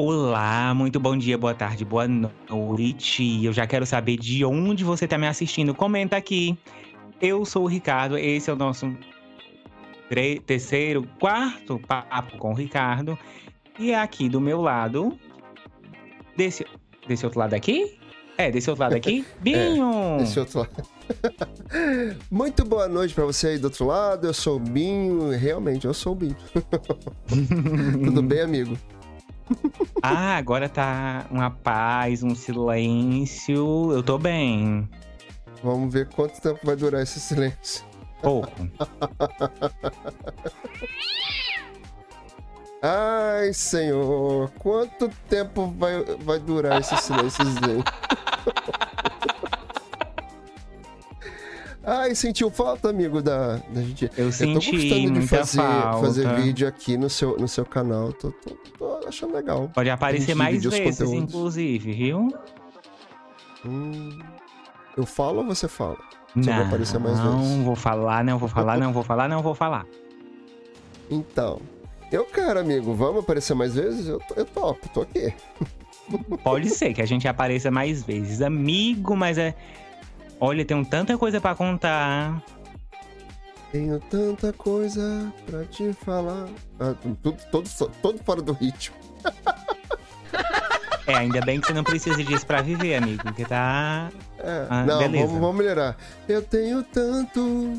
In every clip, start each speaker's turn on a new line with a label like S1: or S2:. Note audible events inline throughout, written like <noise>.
S1: Olá, muito bom dia, boa tarde, boa noite. Eu já quero saber de onde você está me assistindo. Comenta aqui. Eu sou o Ricardo, esse é o nosso terceiro, quarto papo com o Ricardo. E aqui do meu lado, desse, desse outro lado aqui? É, desse outro lado aqui, <laughs> Binho!
S2: É, desse outro lado. <laughs> Muito boa noite para você aí do outro lado. Eu sou o Binho, realmente, eu sou o Binho. <laughs> Tudo bem, amigo? <laughs>
S1: ah, agora tá uma paz, um silêncio. Eu tô bem.
S2: Vamos ver quanto tempo vai durar esse silêncio.
S1: Pouco. <laughs>
S2: Ai, senhor, quanto tempo vai, vai durar esse silêncio? <laughs> Ai, sentiu falta, amigo, da, da gente?
S1: Eu, senti tô gostando de
S2: fazer,
S1: falta.
S2: fazer vídeo aqui no seu, no seu canal. Tô, tô, tô achando legal.
S1: Pode aparecer mais vezes, inclusive, viu?
S2: Hum, eu falo ou você fala?
S1: Você não, vai aparecer mais vezes? Não, vou falar, não vou falar, não vou falar, não vou falar.
S2: Então, eu quero, amigo. Vamos aparecer mais vezes? Eu, eu topo, tô aqui.
S1: Pode ser que a gente apareça mais vezes. Amigo, mas é Olha, tenho tanta coisa para contar.
S2: Tenho tanta coisa para te falar. Ah, tudo, todo, todo fora do ritmo.
S1: É, ainda bem que você não precisa disso pra viver, amigo. Porque tá.
S2: É, ah, não, vamos, vamos, melhorar. Eu tenho tanto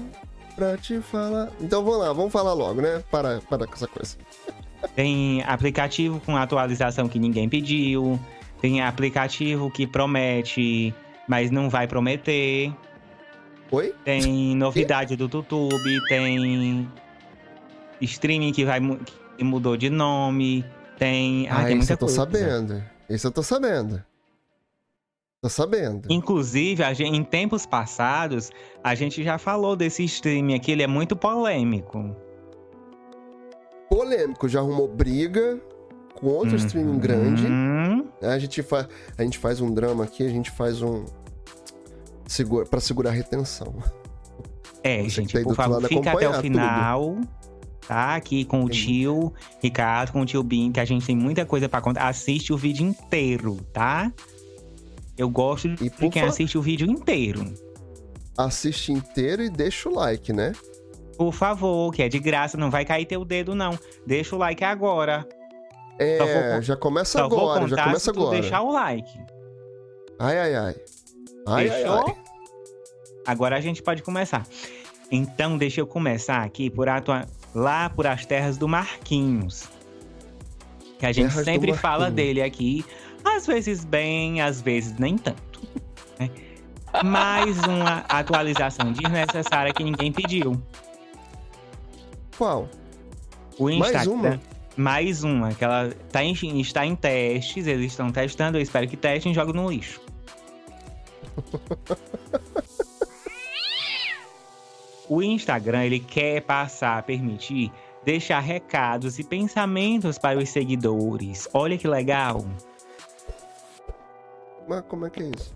S2: pra te falar. Então vamos lá, vamos falar logo, né? Para, para com essa coisa.
S1: Tem aplicativo com atualização que ninguém pediu. Tem aplicativo que promete mas não vai prometer.
S2: Oi?
S1: Tem novidade do YouTube, tem streaming que vai que mudou de nome, tem.
S2: Ah, tem muita eu tô coisa. sabendo. Isso eu tô sabendo. Tô sabendo.
S1: Inclusive, gente, em tempos passados, a gente já falou desse streaming aqui, ele é muito polêmico.
S2: Polêmico, já arrumou briga com outro uhum. streaming grande. A gente, fa a gente faz um drama aqui, a gente faz um, segura, para segurar a retenção.
S1: É, Você gente, por favor, fica até o final. Tudo. Tá aqui com o tio Ricardo, com o tio Bin, que a gente tem muita coisa para contar. Assiste o vídeo inteiro, tá? Eu gosto de quem assiste o vídeo inteiro.
S2: Assiste inteiro e deixa o like, né?
S1: Por favor, que é de graça, não vai cair teu dedo, não. Deixa o like agora.
S2: É, vou, já começa agora, já começa agora.
S1: deixar o like.
S2: Ai, ai, ai. Ai, Fechou? Ai, ai.
S1: Agora a gente pode começar. Então, deixa eu começar aqui por atua... lá por as terras do Marquinhos. Que a gente terras sempre fala dele aqui. Às vezes bem, às vezes nem tanto. Né? Mais uma atualização desnecessária que ninguém pediu.
S2: Qual?
S1: O Instagram. Mais uma? Mais uma, que ela tá em, está em testes, eles estão testando, eu espero que testem e joguem no lixo. O Instagram ele quer passar a permitir deixar recados e pensamentos para os seguidores. Olha que legal.
S2: Mas como é que é isso?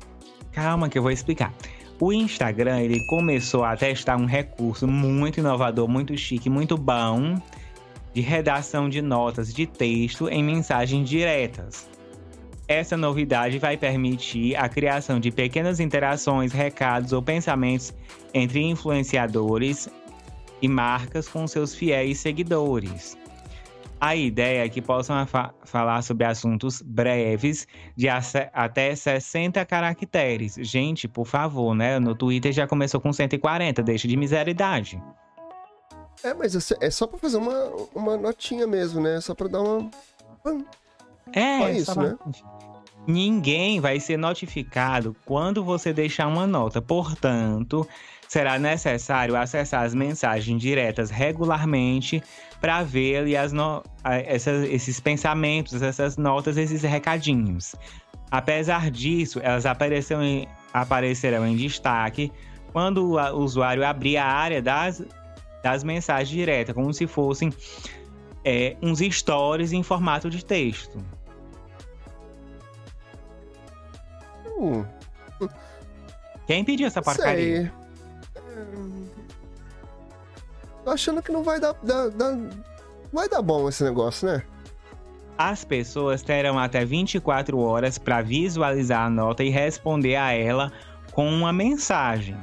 S1: Calma que eu vou explicar. O Instagram ele começou a testar um recurso muito inovador, muito chique, muito bom de redação de notas de texto em mensagens diretas. Essa novidade vai permitir a criação de pequenas interações, recados ou pensamentos entre influenciadores e marcas com seus fiéis seguidores. A ideia é que possam fa falar sobre assuntos breves de até 60 caracteres. Gente, por favor, né? No Twitter já começou com 140, deixa de miseridade.
S2: É, mas é só pra fazer uma, uma notinha mesmo, né? Só pra dar uma.
S1: É, só isso, né? Ninguém vai ser notificado quando você deixar uma nota. Portanto, será necessário acessar as mensagens diretas regularmente para ver as no... essas, esses pensamentos, essas notas, esses recadinhos. Apesar disso, elas aparecerão em, aparecerão em destaque quando o usuário abrir a área das, das mensagens diretas, como se fossem é, uns stories em formato de texto. Quem pediu essa porcaria? Sei.
S2: Tô achando que não vai dar, dar, dar, Vai dar bom esse negócio, né?
S1: As pessoas terão até 24 horas para visualizar a nota e responder a ela com uma mensagem.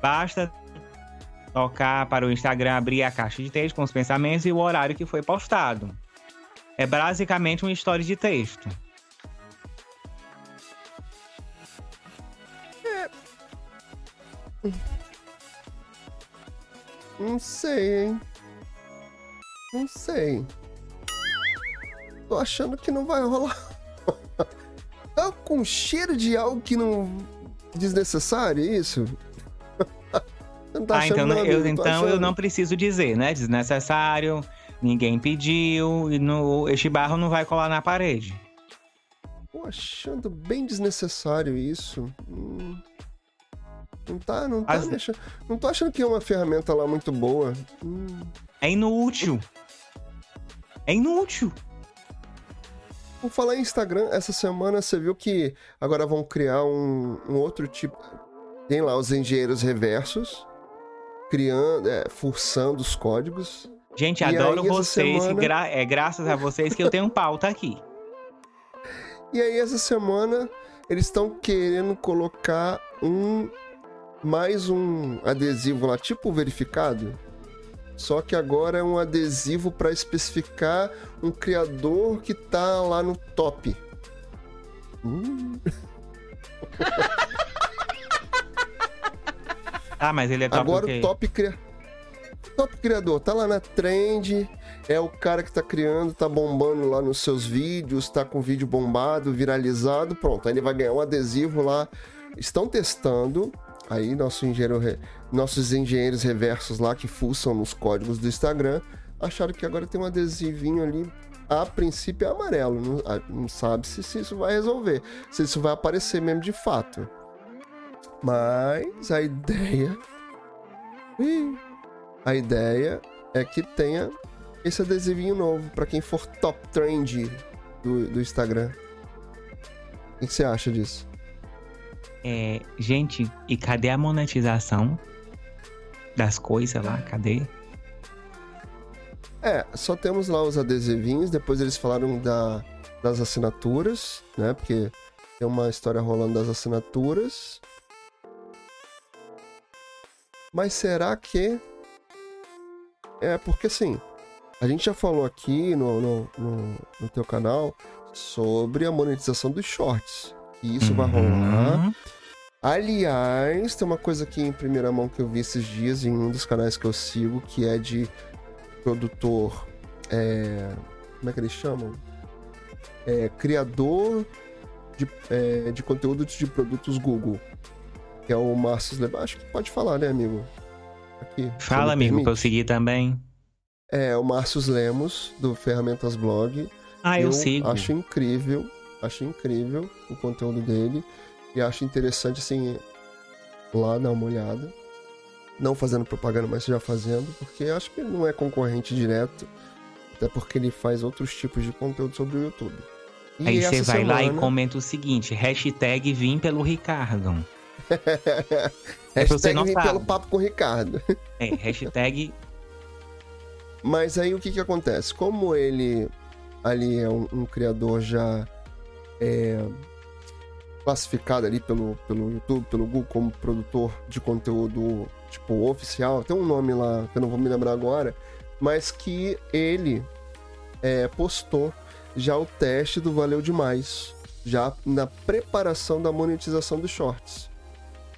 S1: Basta tocar para o Instagram abrir a caixa de texto com os pensamentos e o horário que foi postado. É basicamente uma história de texto.
S2: É... Não sei, hein? Não sei. Tô achando que não vai rolar. <laughs> tá com cheiro de algo que não. desnecessário, é isso?
S1: Não tá ah, então, nada, eu, então eu não preciso dizer, né? Desnecessário, ninguém pediu, e no, este barro não vai colar na parede.
S2: Tô achando bem desnecessário isso. Hum. Não tá, não tá As... achando, Não tô achando que é uma ferramenta lá muito boa. Hum.
S1: É inútil. É inútil.
S2: Por falar em Instagram, essa semana você viu que agora vão criar um, um outro tipo. Tem lá os engenheiros reversos, criando, é, forçando os códigos.
S1: Gente, e adoro aí, vocês. Semana... Gra é graças a vocês que eu tenho um pauta aqui.
S2: E aí, essa semana, eles estão querendo colocar um. Mais um adesivo lá, tipo verificado, só que agora é um adesivo para especificar um criador que tá lá no top. Hum. <laughs>
S1: ah, mas ele é top
S2: Agora o top cria... Top criador, tá lá na trend, é o cara que tá criando, tá bombando lá nos seus vídeos, tá com vídeo bombado, viralizado, pronto, aí ele vai ganhar um adesivo lá. Estão testando, Aí nosso engenheiro, nossos engenheiros reversos lá que fuçam nos códigos do Instagram acharam que agora tem um adesivinho ali. A princípio é amarelo, não, não sabe se, se isso vai resolver, se isso vai aparecer mesmo de fato. Mas a ideia. A ideia é que tenha esse adesivinho novo para quem for top trend do, do Instagram. O que você acha disso?
S1: É, gente, e cadê a monetização das coisas lá? Cadê?
S2: É, só temos lá os adesivinhos, depois eles falaram da, das assinaturas, né? Porque tem uma história rolando das assinaturas. Mas será que. É, porque assim, a gente já falou aqui no, no, no, no teu canal sobre a monetização dos shorts. Que isso uhum. vai rolar. Aliás, tem uma coisa aqui em primeira mão que eu vi esses dias em um dos canais que eu sigo, que é de produtor. É, como é que eles chamam? É, criador de, é, de conteúdo de produtos Google. Que é o Márcio Leba. Acho que pode falar, né, amigo?
S1: Aqui, Fala, amigo, pra eu seguir também.
S2: É, o Márcio Lemos, do Ferramentas Blog.
S1: Ah, eu, eu sigo.
S2: Acho incrível, acho incrível o conteúdo dele. E acho interessante, assim, lá dar uma olhada. Não fazendo propaganda, mas já fazendo, porque acho que ele não é concorrente direto, até porque ele faz outros tipos de conteúdo sobre o YouTube.
S1: E Aí você vai semana... lá e comenta o seguinte: hashtag vim pelo Ricardo.
S2: É hashtag pelo papo com o Ricardo.
S1: é, hashtag.
S2: Mas aí o que que acontece? Como ele ali é um, um criador já é, classificado ali pelo, pelo YouTube, pelo Google, como produtor de conteúdo, tipo, oficial. Tem um nome lá que eu não vou me lembrar agora, mas que ele é, postou já o teste do Valeu Demais, já na preparação da monetização dos shorts.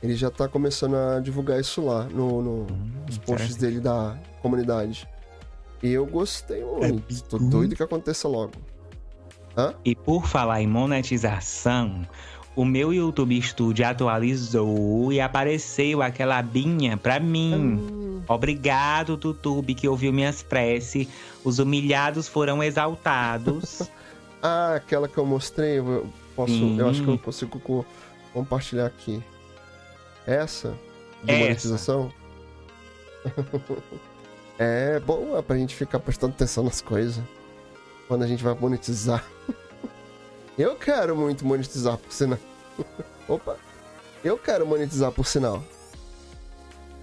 S2: Ele já tá começando a divulgar isso lá no, no hum, nos posts dele da comunidade. E eu gostei muito. É, Tô doido que aconteça logo.
S1: Hã? E por falar em monetização, o meu YouTube Studio atualizou e apareceu aquela abinha pra mim. Hum. Obrigado, YouTube, que ouviu minhas preces. Os humilhados foram exaltados. <laughs>
S2: ah, aquela que eu mostrei, eu posso, eu acho que eu consigo compartilhar aqui. Essa de monetização? <laughs> é boa pra gente ficar prestando atenção nas coisas. Quando a gente vai monetizar. <laughs> Eu quero muito monetizar por sinal. <laughs> Opa! Eu quero monetizar por sinal.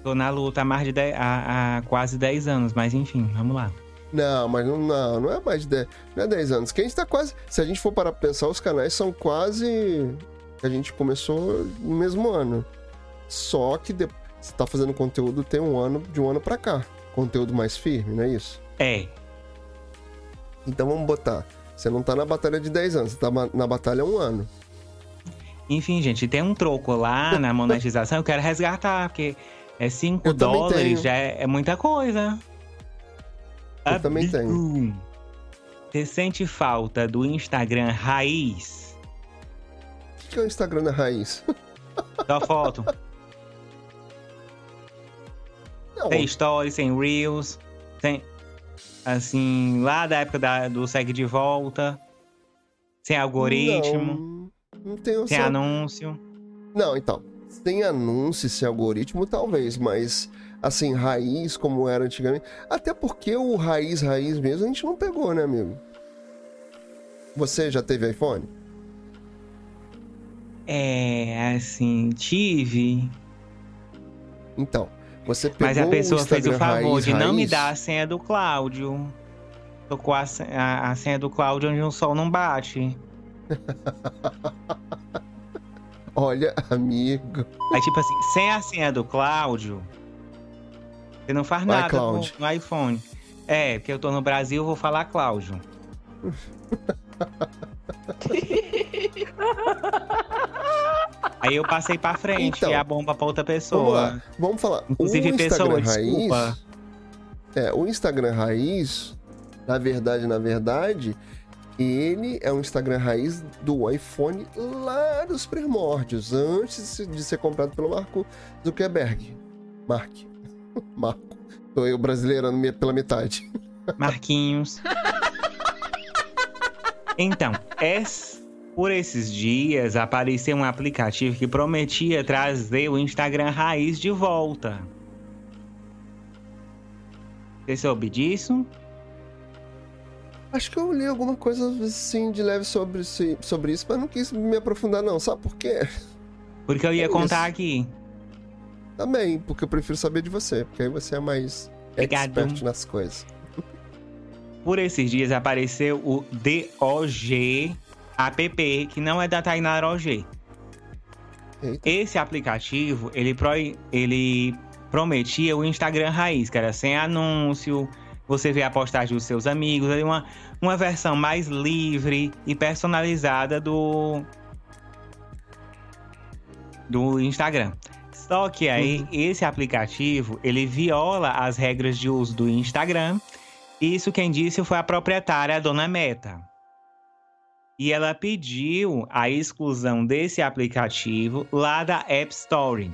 S1: Tô na luta há, mais de dez, há, há quase 10 anos, mas enfim, vamos lá.
S2: Não, mas não, não, não é mais de 10, não é 10 anos. Que a gente tá quase. Se a gente for para pensar, os canais são quase. A gente começou no mesmo ano. Só que de, você tá fazendo conteúdo tem um ano de um ano para cá. Conteúdo mais firme, não é isso?
S1: É.
S2: Então vamos botar. Você não tá na batalha de 10 anos, você tá na batalha um ano.
S1: Enfim, gente, tem um troco lá na monetização, eu quero resgatar, porque é 5 dólares, já é, é, muita coisa.
S2: Eu também tenho.
S1: Você sente falta do Instagram raiz?
S2: O que é o Instagram da raiz?
S1: Da foto. <laughs> Não. Sem stories, sem reels, sem. Assim, lá da época da, do segue de volta. Sem algoritmo. Não, não tem Sem anúncio.
S2: Não, então. Sem anúncio, sem algoritmo, talvez, mas assim, raiz como era antigamente. Até porque o raiz, raiz mesmo, a gente não pegou, né, amigo? Você já teve iPhone?
S1: É, assim, tive.
S2: Então, você pegou
S1: Mas a pessoa
S2: o
S1: fez o favor
S2: raiz,
S1: de não
S2: raiz?
S1: me dar a senha do Cláudio. Tocou a, a, a senha do Cláudio onde o sol não bate. <laughs>
S2: Olha, amigo.
S1: Aí, tipo assim, sem a senha do Cláudio, você não faz nada
S2: Cláudio.
S1: no iPhone. É, porque eu tô no Brasil, vou falar Cláudio. <laughs> Aí eu passei pra frente
S2: Então,
S1: e a bomba pra outra
S2: Vamos
S1: pessoa.
S2: lá, vamos falar.
S1: Inclusive,
S2: o
S1: pessoa,
S2: Instagram raiz,
S1: desculpa.
S2: É, o Instagram raiz, na verdade, na verdade, ele é um Instagram raiz do iPhone lá dos primórdios, antes de ser comprado pelo Marco Zuckerberg. Mark. <laughs> Marco. Tô eu brasileirando pela metade.
S1: Marquinhos. <laughs> Então, es- por esses dias apareceu um aplicativo que prometia trazer o Instagram raiz de volta. Você soube disso?
S2: Acho que eu li alguma coisa assim de leve sobre, isso- sobre isso, mas não quis me aprofundar, não. Sabe por quê?
S1: Porque eu ia
S2: É
S1: contar
S2: isso.
S1: aqui.
S2: Também, porque eu prefiro saber de você, porque aí você é mais
S1: Obrigado.
S2: expert nas coisas.
S1: Por esses dias apareceu o DOG app, que não é da Tainara OG.
S2: Eita.
S1: Esse aplicativo, ele, pro, ele prometia o Instagram raiz, que era sem anúncio, você vê a postagem dos seus amigos, uma, uma versão mais livre e personalizada do, do Instagram. Só que aí, esse aplicativo, ele viola as regras de uso do Instagram. Isso quem disse foi a proprietária, a dona Meta. E ela pediu a exclusão desse aplicativo lá da App Store.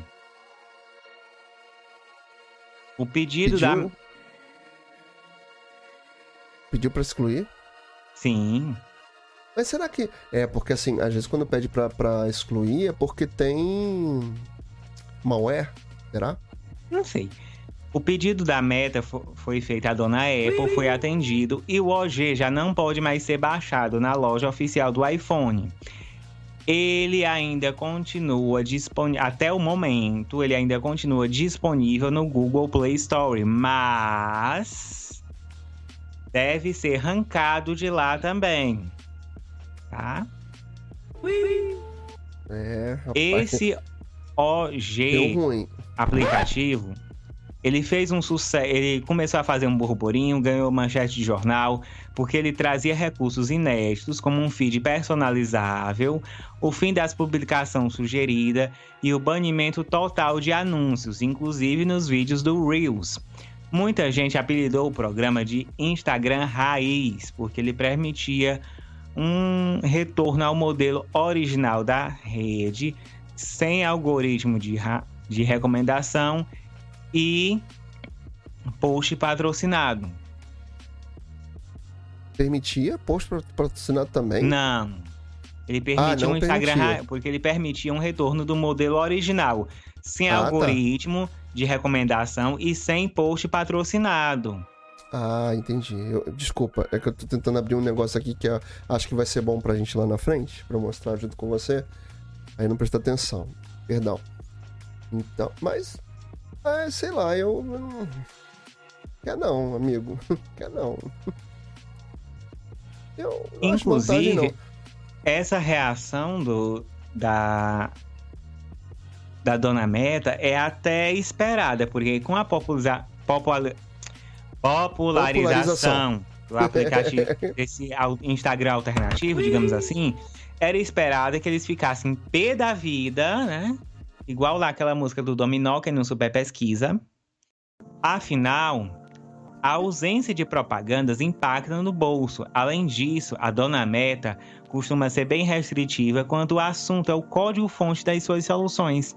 S1: O pedido da.
S2: Pediu? Pediu pra excluir?
S1: Sim.
S2: Mas será que. É, porque assim, às vezes quando pede pra, pra excluir é porque tem. malware? Será?
S1: Não sei. O pedido da Meta fo- foi feito à dona Apple, foi atendido e o OG já não pode mais ser baixado na loja oficial do iPhone. Ele ainda continua disponível, até o momento, ele ainda continua disponível no Google Play Store, mas deve ser arrancado de lá também. Tá?
S2: É, rapaz.
S1: Esse OG
S2: ruim.
S1: aplicativo, ele fez um sucesso, ele começou a fazer um burburinho, ganhou manchete de jornal, porque ele trazia recursos inéditos, como um feed personalizável, o fim das publicações sugerida e o banimento total de anúncios, inclusive nos vídeos do Reels. Muita gente apelidou o programa de Instagram Raiz, porque ele permitia um retorno ao modelo original da rede, sem algoritmo de, de recomendação e post patrocinado.
S2: Permitia post pat- patrocinado também?
S1: Não. Ele permitia
S2: não
S1: um Instagram
S2: permitia.
S1: porque ele permitia um retorno do modelo original, sem
S2: Ah, tá.
S1: algoritmo de recomendação e sem post patrocinado.
S2: Ah, entendi. Eu- desculpa, é que eu tô tentando abrir um negócio aqui que eu acho que vai ser bom pra gente lá na frente, pra mostrar junto com você. Aí não presta atenção. Perdão. Então, mas. É, sei lá, eu. Quer não, amigo. <laughs> Quer não.
S1: Eu Inclusive, não. essa reação do, da, da Dona Meta é até esperada, porque com a populariza, popular, popularização, do aplicativo <laughs> desse Instagram alternativo, digamos assim, era esperada que eles ficassem pé da vida, né? Igual lá aquela música do Dominó, que não super pesquisa. Afinal, a ausência de propagandas impacta no bolso. Além disso, a dona Meta costuma ser bem restritiva quando o assunto é o código-fonte das suas soluções.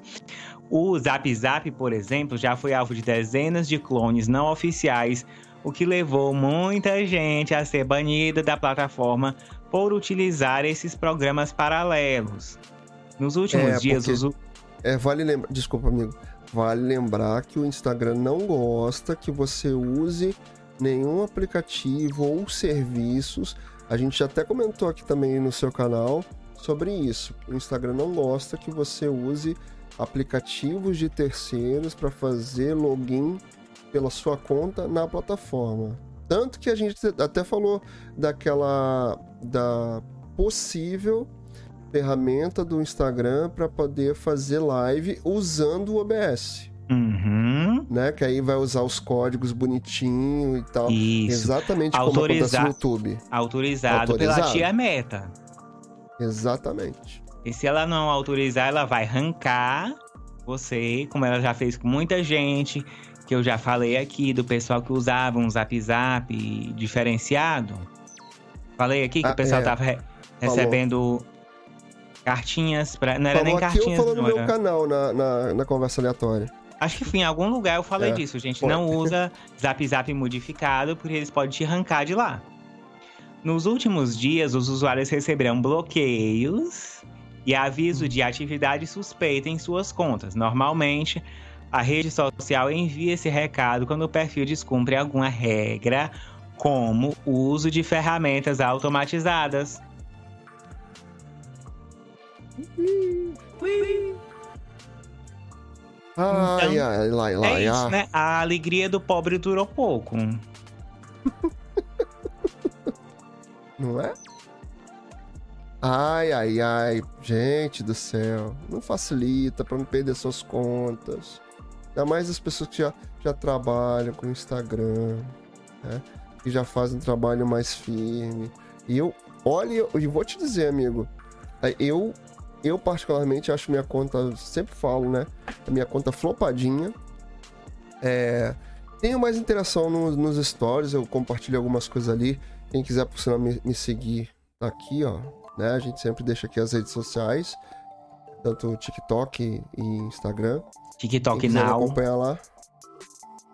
S1: O Zap Zap, por exemplo, já foi alvo de dezenas de clones não oficiais, o que levou muita gente a ser banida da plataforma por utilizar esses programas paralelos. Nos últimos é, dias,
S2: porque... os... É, vale lembrar. Desculpa, amigo. Vale lembrar que o Instagram não gosta que você use nenhum aplicativo ou serviços. A gente até comentou aqui também no seu canal sobre isso. O Instagram não gosta que você use aplicativos de terceiros para fazer login pela sua conta na plataforma. Tanto que a gente até falou daquela da possível ferramenta do Instagram para poder fazer live usando o OBS.
S1: Uhum.
S2: Né? Que aí vai usar os códigos bonitinho e tal.
S1: Isso.
S2: Exatamente Autoriza... como acontece no YouTube.
S1: Autorizado, Autorizado pela tia Meta.
S2: Exatamente.
S1: E se ela não autorizar, ela vai arrancar você, como ela já fez com muita gente, que eu já falei aqui, do pessoal que usava um zap zap diferenciado. Falei aqui que ah, o pessoal é. tava re recebendo cartinhas pra. Não era
S2: falou
S1: nem cartinhas.
S2: Eu falou no meu canal na, na, na, conversa aleatória.
S1: Acho que em algum lugar eu falei é. disso, gente. Não usa zap zap modificado, porque eles podem te arrancar de lá. Nos últimos dias, os usuários receberão bloqueios e aviso de atividade suspeita em suas contas. Normalmente, a rede social envia esse recado quando o perfil descumpre alguma regra, como o uso de ferramentas automatizadas.
S2: Ai, então, ai,
S1: é isso, né? A alegria do pobre durou pouco. <laughs>
S2: Não é? Ai, ai, ai, gente do céu. Não facilita para não perder suas contas. Ainda mais as pessoas que já, já trabalham com Instagram, né? Que já fazem um trabalho mais firme. E eu, olha, e vou te dizer, amigo, eu, eu particularmente acho minha conta, sempre falo, né? A minha conta flopadinha. É, tenho mais interação no, nos stories, eu compartilho algumas coisas ali. Quem quiser, por sinal, me, me seguir, tá aqui, ó né? A gente sempre deixa aqui as redes sociais, tanto TikTok e Instagram.
S1: TikTok Now.
S2: acompanhar lá.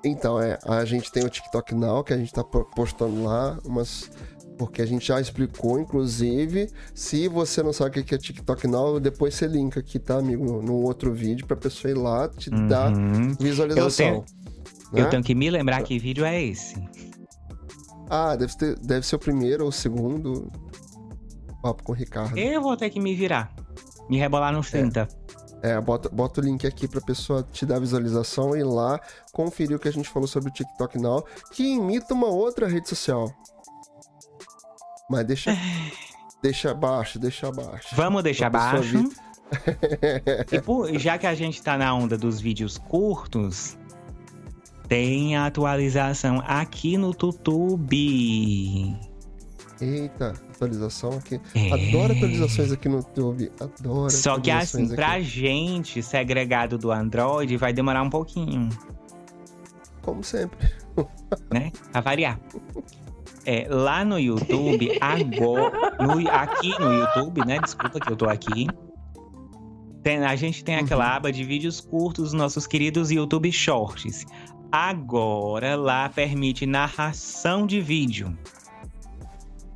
S2: Então, é, a gente tem o TikTok Now, que a gente tá postando lá, umas porque a gente já explicou, inclusive, se você não sabe o que é TikTok Now, depois você linka aqui, tá, amigo, no outro vídeo pra pessoa ir lá te uhum. dar visualização.
S1: Eu tenho, né? eu tenho que me lembrar que vídeo é esse.
S2: Ah, deve, ter, deve ser o primeiro ou o segundo papo com o Ricardo.
S1: Eu vou ter que me virar. Me rebolar nos 30.
S2: É, é bota, bota o link aqui pra pessoa te dar visualização e ir lá conferir o que a gente falou sobre o TikTok Now, que imita uma outra rede social. Mas deixa. deixa abaixo, deixa abaixo.
S1: Vamos deixar abaixo. <laughs> e por, <laughs> já que a gente tá na onda dos vídeos curtos, tem a atualização aqui no YouTube.
S2: Eita, atualização aqui. É... Adoro atualizações aqui no YouTube. Adoro.
S1: Só que assim, aqui. pra gente segregado do Android, vai demorar um pouquinho.
S2: Como sempre.
S1: né? A variar. <laughs> É, lá no YouTube, <laughs> agora. No, aqui no YouTube, né? Desculpa que eu tô aqui. Tem, a gente tem aquela uhum. aba de vídeos curtos, nossos queridos YouTube Shorts. Agora lá permite narração de vídeo.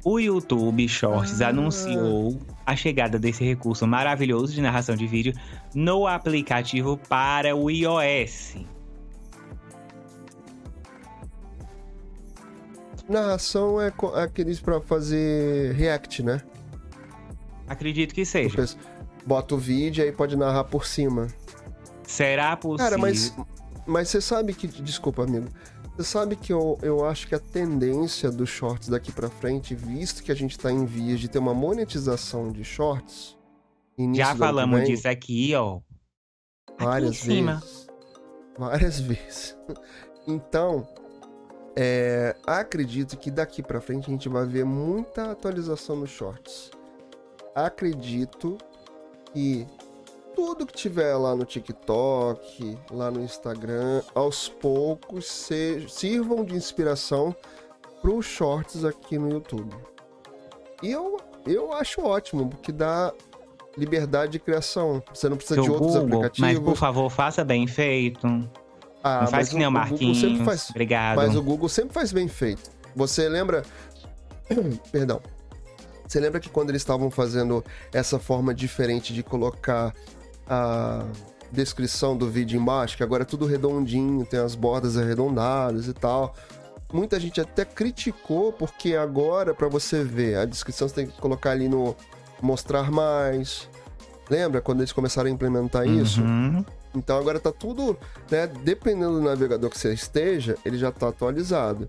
S1: O YouTube Shorts ah. anunciou a chegada desse recurso maravilhoso de narração de vídeo no aplicativo para o iOS.
S2: Narração é, é aqueles para fazer react, né?
S1: Acredito que seja.
S2: Bota o vídeo e aí pode narrar por cima.
S1: Será possível?
S2: Cara, mas, mas você sabe que. Desculpa, amigo Você sabe que eu, eu acho que a tendência dos shorts daqui para frente, visto que a gente tá em vias de ter uma monetização de shorts.
S1: Já falamos vem, disso aqui, ó.
S2: Várias aqui vezes. Várias <laughs> vezes. Então, é, acredito que daqui para frente a gente vai ver muita atualização nos shorts. Acredito que tudo que tiver lá no TikTok, lá no Instagram, aos poucos se, sirvam de inspiração para os shorts aqui no YouTube. E eu, eu acho ótimo, porque dá liberdade de criação. Você não precisa Seu de outros Google, aplicativos.
S1: Mas por favor, faça bem feito. Ah, não faz que nem o, Marquinhos. Faz, Obrigado.
S2: Mas o Google sempre faz bem feito. Você lembra. <clears throat> Perdão. Você lembra que quando eles estavam fazendo essa forma diferente de colocar a descrição do vídeo embaixo, que agora é tudo redondinho, tem as bordas arredondadas e tal. Muita gente até criticou porque agora para você ver a descrição você tem que colocar ali no mostrar mais. Lembra quando eles começaram a implementar uhum. Então agora tá tudo, né, dependendo do navegador que você esteja, ele já tá atualizado.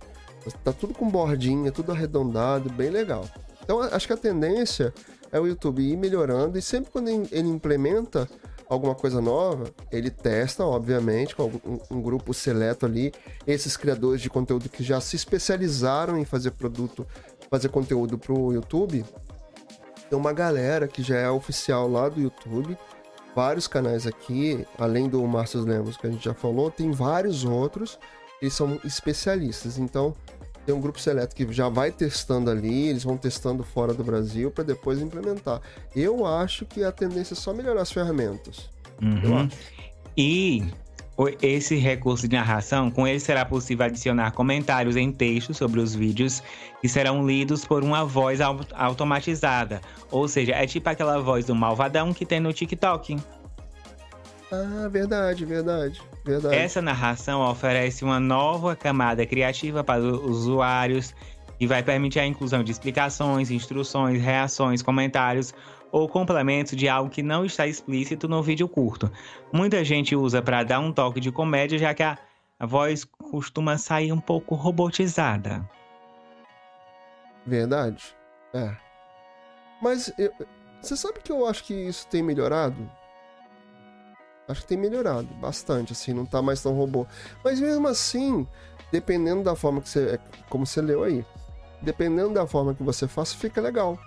S2: Tá tudo com bordinha, tudo arredondado, bem legal. Então acho que a tendência é o YouTube ir melhorando e sempre quando ele implementa alguma coisa nova, ele testa, obviamente, com um, um, grupo seleto ali, esses criadores de conteúdo que já se especializaram em fazer produto, fazer conteúdo pro YouTube. Tem uma galera que já é oficial lá do YouTube, vários canais aqui, além do Márcio Lemos que a gente já falou, tem vários outros, eles são especialistas. Então, tem um grupo seleto que já vai testando ali, eles vão testando fora do Brasil para depois implementar. Eu acho que a tendência é só melhorar as ferramentas.
S1: Uhum. E esse recurso de narração, com ele será possível adicionar comentários em texto sobre os vídeos que serão lidos por uma voz automatizada. Ou seja, é tipo aquela voz do malvadão que tem no TikTok.
S2: Ah, verdade, verdade, verdade.
S1: Essa narração oferece uma nova camada criativa para os usuários e vai permitir a inclusão de explicações, instruções, reações, comentários ou complementos de algo que não está explícito no vídeo curto. Muita gente usa para dar um toque de comédia, já que a, voz costuma sair um pouco robotizada.
S2: Verdade. É. Mas eu, você sabe que eu acho que isso tem melhorado? Acho que tem melhorado bastante, assim, não tá mais tão robô. Mas mesmo assim, dependendo da forma que você. Como você leu aí, dependendo da forma que você faça, fica legal.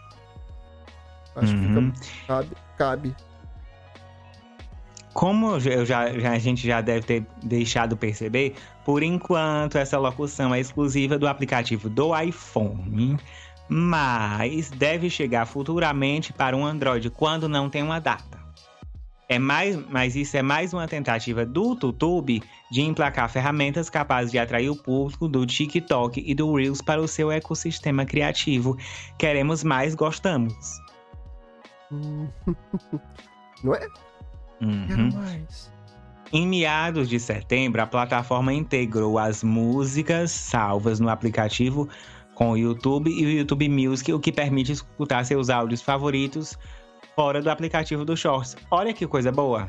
S2: Acho uhum. que fica, cabe, cabe.
S1: Como eu já, já, a gente já deve ter deixado perceber, por enquanto essa locução é exclusiva do aplicativo do iPhone, mas deve chegar futuramente para um Android quando não tem uma data. É mais, mas isso é mais uma tentativa do YouTube de emplacar ferramentas capazes de atrair o público do TikTok e do Reels para o seu ecossistema criativo. Queremos mais, gostamos. <laughs>
S2: Não é?
S1: Uhum. Quero mais. Em meados de setembro, a plataforma integrou as músicas salvas no aplicativo com o YouTube e o YouTube Music, o que permite escutar seus áudios favoritos fora do aplicativo do Shorts. Olha que coisa boa.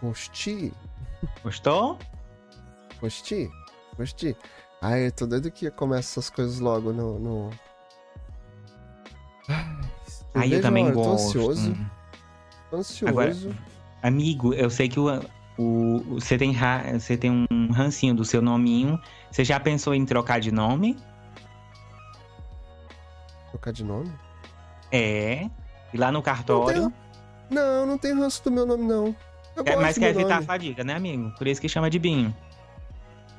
S2: Gostei.
S1: Gostou?
S2: Gostei. Gostei. Ai, eu tô doido que começa essas coisas logo no. no...
S1: Eu, eu também gosto. Tô
S2: ansioso. Tô ansioso. Agora,
S1: amigo, eu sei que o, o, você, tem, você tem um rancinho do seu nominho. Você já pensou em trocar de nome?
S2: Trocar de nome?
S1: É. E lá no cartório.
S2: Não, não, não tem ranço do meu nome, não.
S1: É, mas quer evitar nome. a fadiga, né, amigo? Por isso que chama de Binho.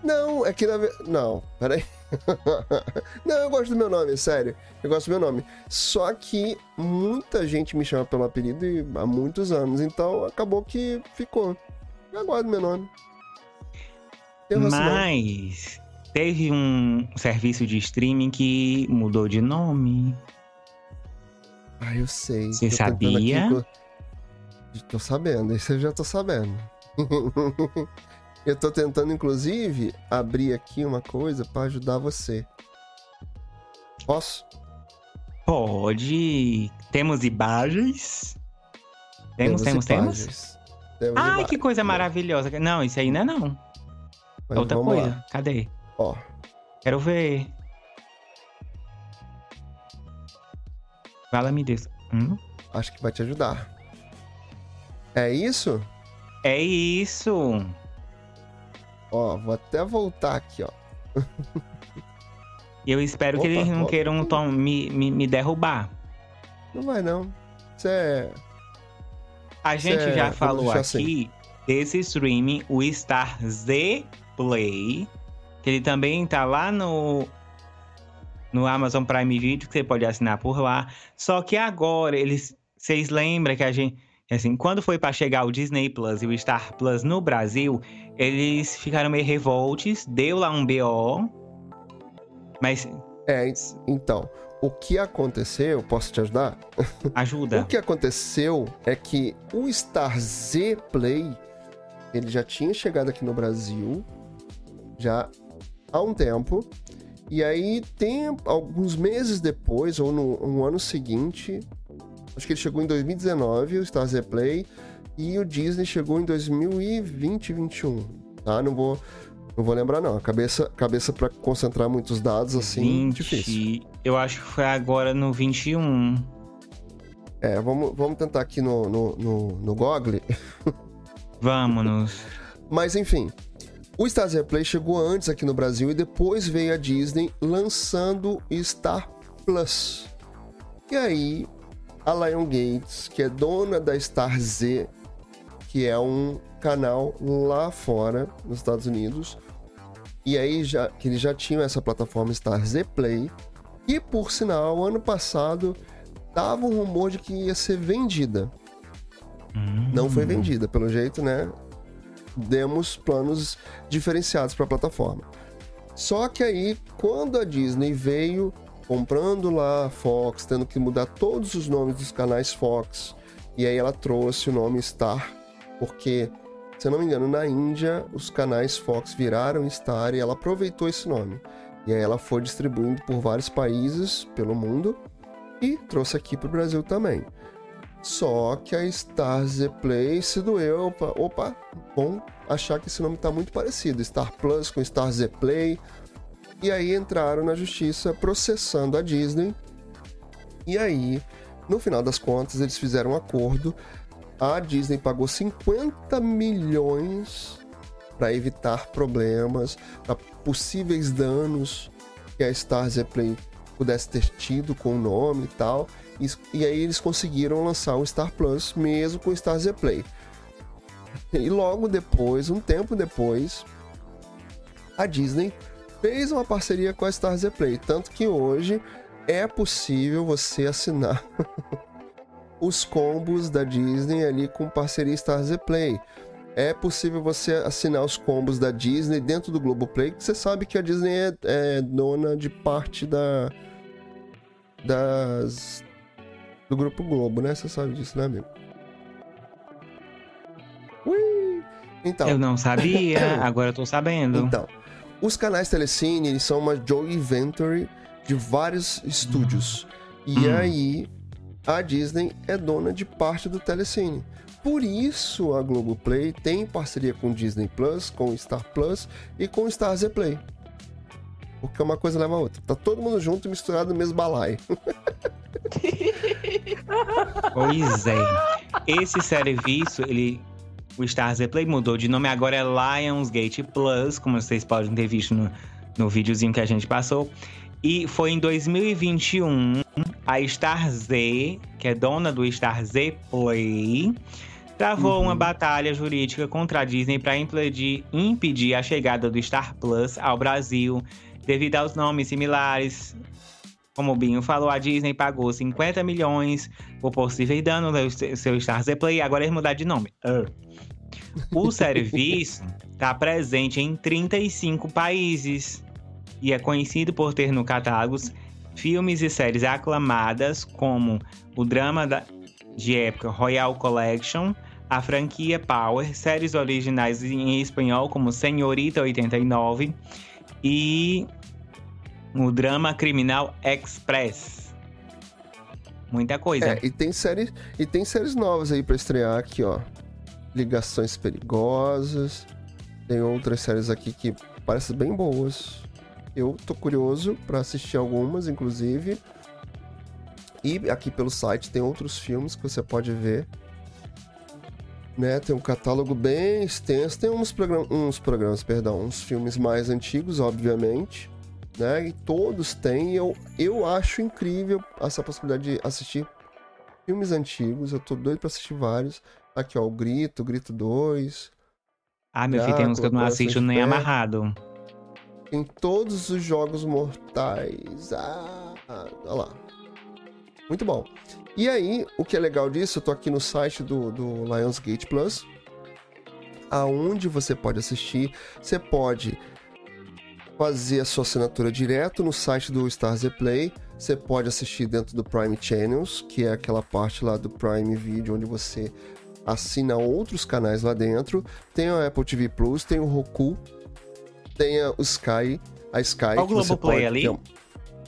S2: Não, é que na verdade. Não, peraí. <laughs> não, eu gosto do meu nome, sério. Eu gosto do meu nome. Só que muita gente me chama pelo apelido há muitos anos, então acabou que ficou. Eu gosto do meu nome.
S1: Mas teve um serviço de streaming que mudou de nome.
S2: Ah, eu sei.
S1: Você sabia?
S2: Aqui... Tô sabendo, isso eu já tô sabendo. <laughs> eu tô tentando, inclusive, abrir aqui uma coisa para ajudar você. Posso?
S1: Pode. Temos imagens? Temos, temos, temos? temos? temos Ai, que coisa maravilhosa. Não, isso aí não é não. Mas Outra coisa, lá. cadê?
S2: Ó.
S1: Quero ver. Fala-me Deus. Hum?
S2: Acho que vai te ajudar. É isso?
S1: É isso.
S2: Ó, vou até voltar aqui, ó.
S1: E eu espero Opa, que eles não queiram tom, me, me, me, derrubar.
S2: Não vai, não. Isso é.
S1: A gente é... já falou aqui assim. desse streaming, o Star Z Play. Que ele também tá lá no. No Amazon Prime Video, que você pode assinar por lá. Só que agora, eles. Vocês lembram que a gente. Assim, quando foi para chegar o Disney Plus e o Star Plus no Brasil, eles ficaram meio revoltos, deu lá um BO. Mas.
S2: É, então. O que aconteceu, posso te ajudar? <laughs>
S1: Ajuda.
S2: o que aconteceu é que o Star Z Play, ele já tinha chegado aqui no Brasil, já há um tempo. E aí tem alguns meses depois, ou no, no ano seguinte, acho que ele chegou em 2019, o Star Z Play, e o Disney chegou em 2020 2021, tá? Não vou, não vou lembrar não. Cabeça, cabeça para concentrar muitos dados assim, 20, difícil.
S1: Eu acho que foi agora no 21.
S2: É, vamos, vamos tentar aqui no, no, no, no Google. <laughs>
S1: Vamos.
S2: Mas enfim, o Star Play chegou antes aqui no Brasil e depois veio a Disney lançando Star Plus. E aí, a Lion Gates, que é dona da Star Z, que é um canal lá fora, nos Estados Unidos. E aí já que eles já tinham essa plataforma Star Z Play. E por sinal, ano passado tava um rumor de que ia ser vendida. Hum. Não foi vendida, pelo jeito, né? Demos planos diferenciados para a plataforma. Só que aí, quando a Disney veio comprando lá a Fox, tendo que mudar todos os nomes dos canais Fox, e aí ela trouxe o nome Star porque, se eu não me engano, na Índia os canais Fox viraram Star e ela aproveitou esse nome. E aí ela foi distribuindo por vários países pelo mundo e trouxe aqui para o Brasil também. Só que a Star Z Play se doeu. Opa, opa, bom achar que esse nome está muito parecido. Star Plus com Star Z Play. E aí entraram na justiça processando a Disney. E aí, no final das contas, eles fizeram um acordo a Disney pagou 50 milhões para evitar problemas, para possíveis danos que a Stars Play pudesse ter tido com o nome e tal. E, e, aí eles conseguiram lançar o Star Plus mesmo com o Stars Play. E logo depois, um tempo depois, a Disney fez uma parceria com a Stars Play, tanto que hoje é possível você assinar <laughs> os combos da Disney ali com parceria Star Z Play. É possível você assinar os combos da Disney dentro do Globoplay, que você sabe que a Disney é, é dona de parte da das do grupo Globo, né? Você sabe disso, né, amigo?
S1: Ui! Então. Eu não sabia, <coughs> agora eu tô sabendo.
S2: Então, os canais Telecine, eles são uma joint venture de vários estúdios. E hum. aí, a Disney é dona de parte do Telecine. Por isso a Globoplay tem parceria com Disney Plus, com Star Plus e com Star Z Play. Porque uma coisa leva a outra. Tá todo mundo junto e misturado no mesmo balai. <laughs>
S1: pois é. Esse serviço, ele. O Star Z Play mudou de nome, agora é Lionsgate Plus, como vocês podem ter visto no, no videozinho que a gente passou. E foi em 2021 a Star Z, que é dona do Star Z Play, travou uhum. uma batalha jurídica contra a Disney para impedir, impedir a chegada do Star Plus ao Brasil, devido aos nomes similares. Como o Binho falou, a Disney pagou 50 milhões por possível dano no seu Star Z Play, agora eles mudaram de nome. Uh. O serviço está presente em 35 países e é conhecido por ter no catálogo filmes e séries aclamadas como o drama da, de época Royal Collection, a franquia Power, séries originais em espanhol como Senhorita 89 e o drama criminal Express. Muita coisa.
S2: É, e tem séries e tem séries novas aí para estrear aqui, ó. Ligações perigosas. Tem outras séries aqui que parecem bem boas. Eu tô curioso para assistir algumas, inclusive. E aqui pelo site tem outros filmes que você pode ver. Né, tem um catálogo bem extenso, tem uns, program uns programas, perdão, uns filmes mais antigos, obviamente, né? E todos têm. Eu, eu acho incrível essa possibilidade de assistir filmes antigos. Eu tô doido pra assistir vários. Aqui, ó, o Grito, o Grito 2.
S1: Ah, meu filho, tem uns que eu não assisto nem amarrado.
S2: Tem todos os jogos mortais. Ah, olha lá. Muito bom. E aí, o que é legal disso, eu tô aqui no site do, do Lionsgate Plus, aonde você pode assistir, você pode fazer a sua assinatura direto no site do Stars Play, você pode assistir dentro do Prime Channels, que é aquela parte lá do Prime Video onde você assina outros canais lá dentro. Tem a Apple TV Plus, tem o Roku, tem o Sky, a Sky.
S1: o Globoplay ali? Ter...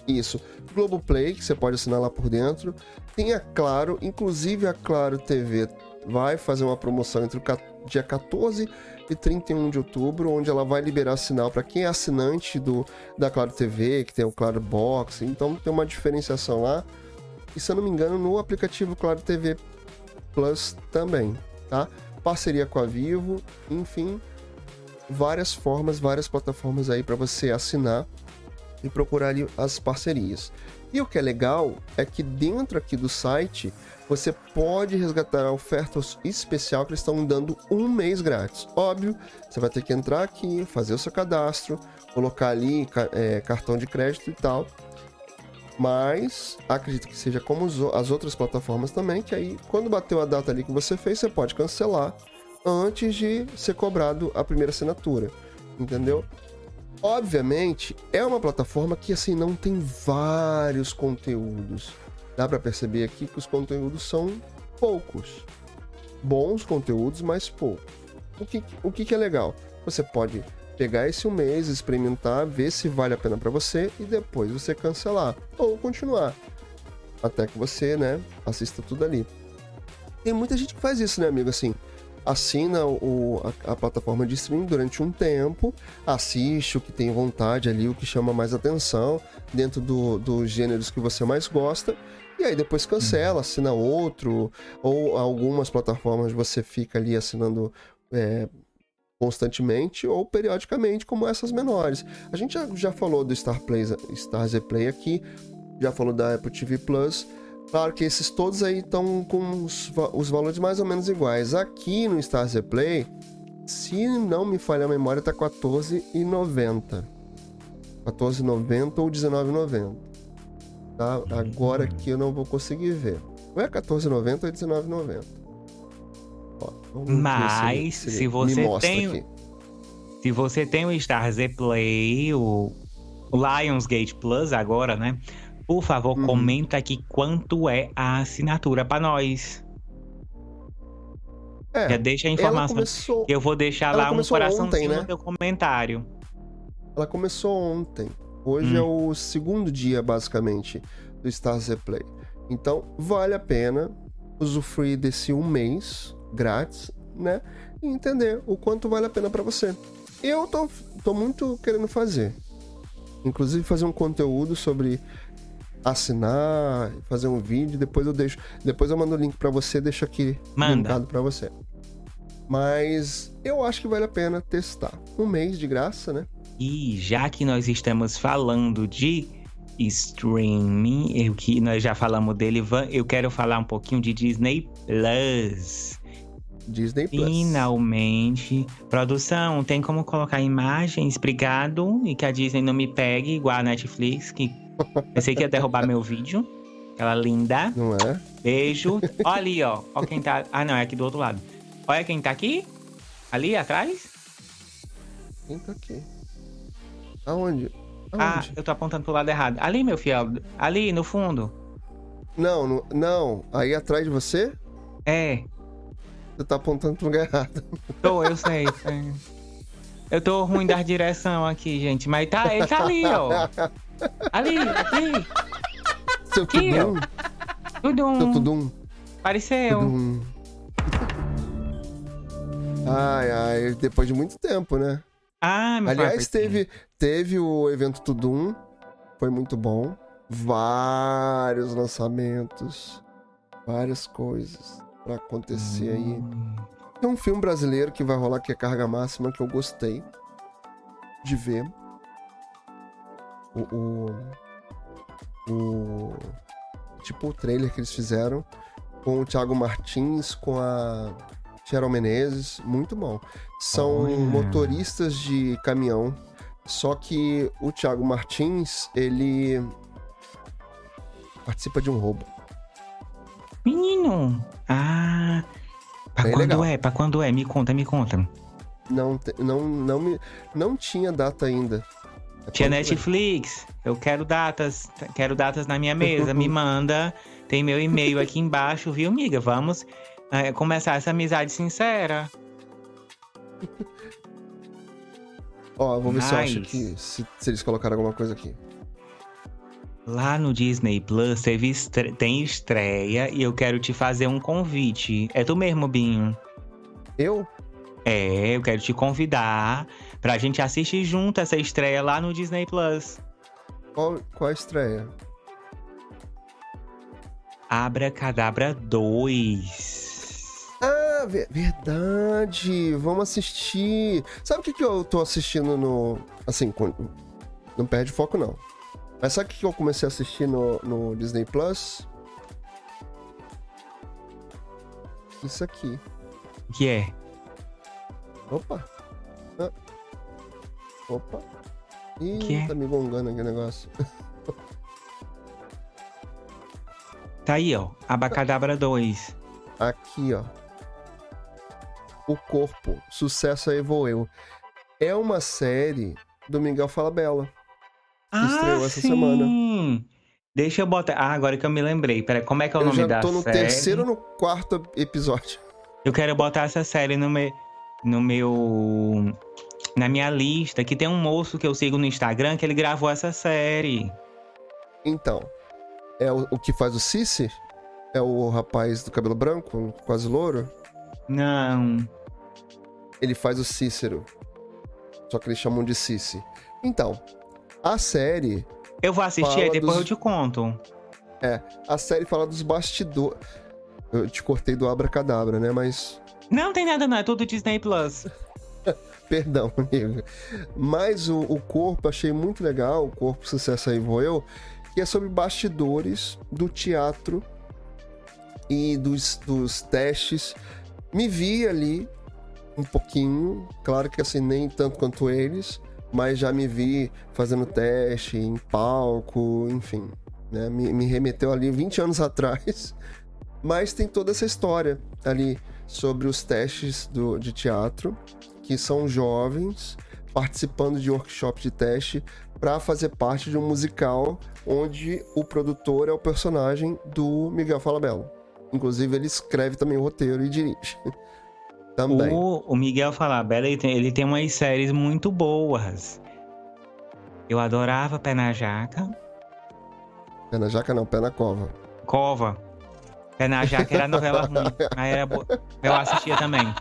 S2: Isso. Globoplay, que você pode assinar lá por dentro. Tem a Claro, inclusive a Claro TV vai fazer uma promoção entre o dia 14 e 31 de outubro, onde ela vai liberar sinal para quem é assinante do da Claro TV, que tem o Claro Box, então tem uma diferenciação lá. E se eu não me engano, no aplicativo Claro TV Plus também, tá? Parceria com a Vivo, enfim, várias formas, várias plataformas aí para você assinar e procurar ali as parcerias. E o que é legal é que dentro aqui do site você pode resgatar a oferta especial que eles estão dando um mês grátis. Óbvio, você vai ter que entrar aqui, fazer o seu cadastro, colocar ali é, cartão de crédito e tal. Mas acredito que seja como as outras plataformas também, que aí quando bateu a data ali que você fez, você pode cancelar antes de ser cobrado a primeira assinatura. Entendeu? Obviamente, é uma plataforma que assim não tem vários conteúdos. Dá para perceber aqui que os conteúdos são poucos. Bons conteúdos, mas poucos. O que, o que, que é legal? Você pode pegar esse um mês, experimentar, ver se vale a pena para você e depois você cancelar ou continuar até que você, né, assista tudo ali. Tem muita gente que faz isso, né, amigo? Assim, assina o, a, a, plataforma de streaming durante um tempo, assiste o que tem vontade ali, o que chama mais atenção, dentro do, dos gêneros que você mais gosta, e aí depois cancela, uhum. assina outro, ou algumas plataformas você fica ali assinando. É, constantemente ou periodicamente, como essas menores. A gente já, já falou do Star Play, Star Z Play aqui, já falou da Apple TV Plus. Claro que esses todos aí estão com os, os, valores mais ou menos iguais. Aqui no Star Play, se não me falha a memória, tá R$14,90. 14,90 ou 19,90. Tá? Agora aqui eu não vou conseguir ver. Ou é 14,90 ou 19,90.
S1: Mas se, se, se você tem aqui. se você tem o Star Z Play, o Lionsgate Plus agora, né? Por favor, uhum. comenta aqui quanto é a assinatura para nós. É, Já deixa a informação. Começou, eu vou deixar lá um coraçãozinho ontem, né? no teu comentário.
S2: Ela começou ontem. Hoje hum. é o segundo dia, basicamente, do Star Z Play. Então, vale a pena usufruir desse um mês grátis, né? E entender o quanto vale a pena para você. Eu tô, tô muito querendo fazer. Inclusive fazer um conteúdo sobre assinar, fazer um vídeo, depois eu deixo, depois eu mando o link para você, deixo aqui
S1: Manda.
S2: para você. Mas eu acho que vale a pena testar. Um mês de graça, né?
S1: E já que nós estamos falando de streaming, eu que nós já falamos dele, eu quero falar um pouquinho de Disney Plus.
S2: Disney Plus.
S1: Finalmente. Produção, tem como colocar imagens? Obrigado. E que a Disney não me pegue, igual a Netflix, que pensei que ia derrubar meu vídeo. Aquela linda.
S2: Não é?
S1: Beijo. Olha ali, ó. Olha quem tá. Ah, não, é aqui do outro lado. Olha quem tá aqui. Ali atrás.
S2: Quem tá aqui? Aonde?
S1: Ah, Aonde? Ah, eu tô apontando pro lado errado. Ali, meu fiel. Ali, no fundo.
S2: Não, no, não. Aí atrás de você?
S1: É.
S2: Você tá apontando pro lugar errado.
S1: Tô, eu sei. Eu tô ruim da direção aqui, gente. Mas tá, ele tá ali, ó. <laughs> Ali, aqui.
S2: Seu aqui, tudum.
S1: Tudum.
S2: Seu tudum.
S1: Pareceu. Tudum.
S2: Ai, ai, depois de muito tempo, né?
S1: Ah, meu
S2: Aliás, teve, teve o evento Tudum, foi muito bom. Vários lançamentos, várias coisas pra acontecer aí.
S1: Hum.
S2: Tem um filme brasileiro que vai rolar que é Carga Máxima, que eu gostei de ver. O. o, o tipo o trailer que eles fizeram com o Thiago Martins, com a Cheryl Menezes, muito bom. São
S1: Olha.
S2: motoristas de caminhão, só que o Thiago Martins, ele participa de um roubo.
S1: Menino! Ah! Pra
S2: Bem
S1: quando
S2: legal.
S1: é? Pra quando é? Me conta, me conta.
S2: Não, não, não, me, não tinha data ainda. É
S1: Tia
S2: vem.
S1: Netflix, eu quero datas, quero datas na minha mesa, me <laughs> manda. Tem meu e-mail aqui embaixo, viu, amiga? Vamos eh, começar essa amizade sincera.
S2: Ó, vou ver se eu acho que se, se eles colocaram alguma coisa aqui.
S1: Lá no Disney Plus teve estre- tem estreia e eu quero te fazer um convite. É tu mesmo, Binho?
S2: Eu?
S1: É, eu quero te convidar pra gente assistir junto essa estreia lá no Disney Plus.
S2: Qual, qual a estreia?
S1: Abra Cadabra 2.
S2: Ah, ve- verdade! Vamos assistir. Sabe o que, que eu tô assistindo no. Assim, não perde foco, não. Mas sabe o que, que eu comecei a assistir no, no Disney Plus? Isso aqui.
S1: Que é?
S2: Opa! Ah. Opa! Ih,
S1: Que é?
S2: tá me gongando aqui o negócio. <laughs>
S1: Tá aí, ó. Abacadabra 2.
S2: Aqui, ó. O Corpo, Sucesso aí vou eu. É uma série do Miguel Falabella. estreou essa semana.
S1: Ah, sim. Deixa eu botar. Ah, agora que eu me lembrei. Pera, como é que é o
S2: eu
S1: nome
S2: já
S1: da
S2: tô no
S1: série?
S2: terceiro ou no quarto episódio.
S1: Eu quero botar essa série no meu, no meu. Na minha lista, que tem um moço que eu sigo no Instagram que ele gravou essa série.
S2: Então, é o, o que faz o Cici? É o rapaz do cabelo branco, quase louro?
S1: Não.
S2: Ele faz o Cícero. Só que eles chamam de Cici. Então, a série.
S1: Eu vou assistir aí, depois
S2: dos-
S1: eu te conto.
S2: A série fala dos bastidores. Eu te cortei do Abracadabra, né? Mas
S1: Não tem nada, não. É tudo Disney Plus. <laughs>
S2: Perdão, amigo. Mas o, o corpo, achei muito legal, o corpo Sucesso aí vou eu, que é sobre bastidores do teatro e dos, dos testes. Me vi ali um pouquinho, claro que assim, nem tanto quanto eles, mas já me vi fazendo teste em palco, enfim. Né? Me, me remeteu ali 20 anos <laughs> atrás. Mas tem toda essa história ali sobre os testes do, de teatro que são jovens participando de workshop de teste para fazer parte de um musical onde o produtor é o personagem do Miguel Falabella. Inclusive, ele escreve também o roteiro e dirige. <laughs> também.
S1: O, o Miguel Falabella, ele tem, ele tem umas séries muito boas. Eu adorava Pé na Jaca.
S2: Pé na jaca não, pé na cova.
S1: Cova. Pé na Jaca era novela ruim. <laughs> Mas era boa. Eu assistia também.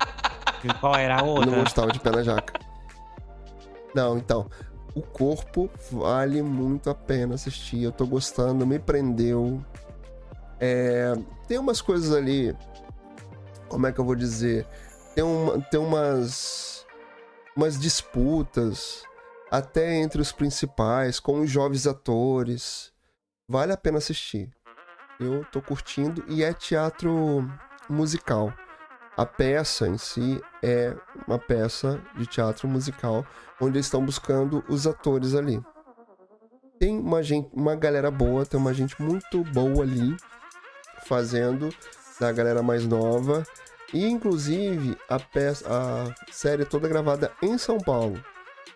S1: E qual era a
S2: Eu
S1: outra?
S2: não gostava de pé na jaca. Não, então. O corpo vale muito a pena assistir. Eu tô gostando, me prendeu. É, tem umas coisas ali. Como é que eu vou dizer? Tem, uma, tem umas. umas disputas. Até entre os principais, com os jovens atores. Vale a pena assistir. Eu tô curtindo. E é teatro musical. A peça em si é uma peça de teatro musical onde eles estão buscando os atores ali. Tem uma gente, uma galera boa, tem uma gente muito boa ali fazendo da galera mais nova e inclusive a peça, a série é toda gravada em São Paulo.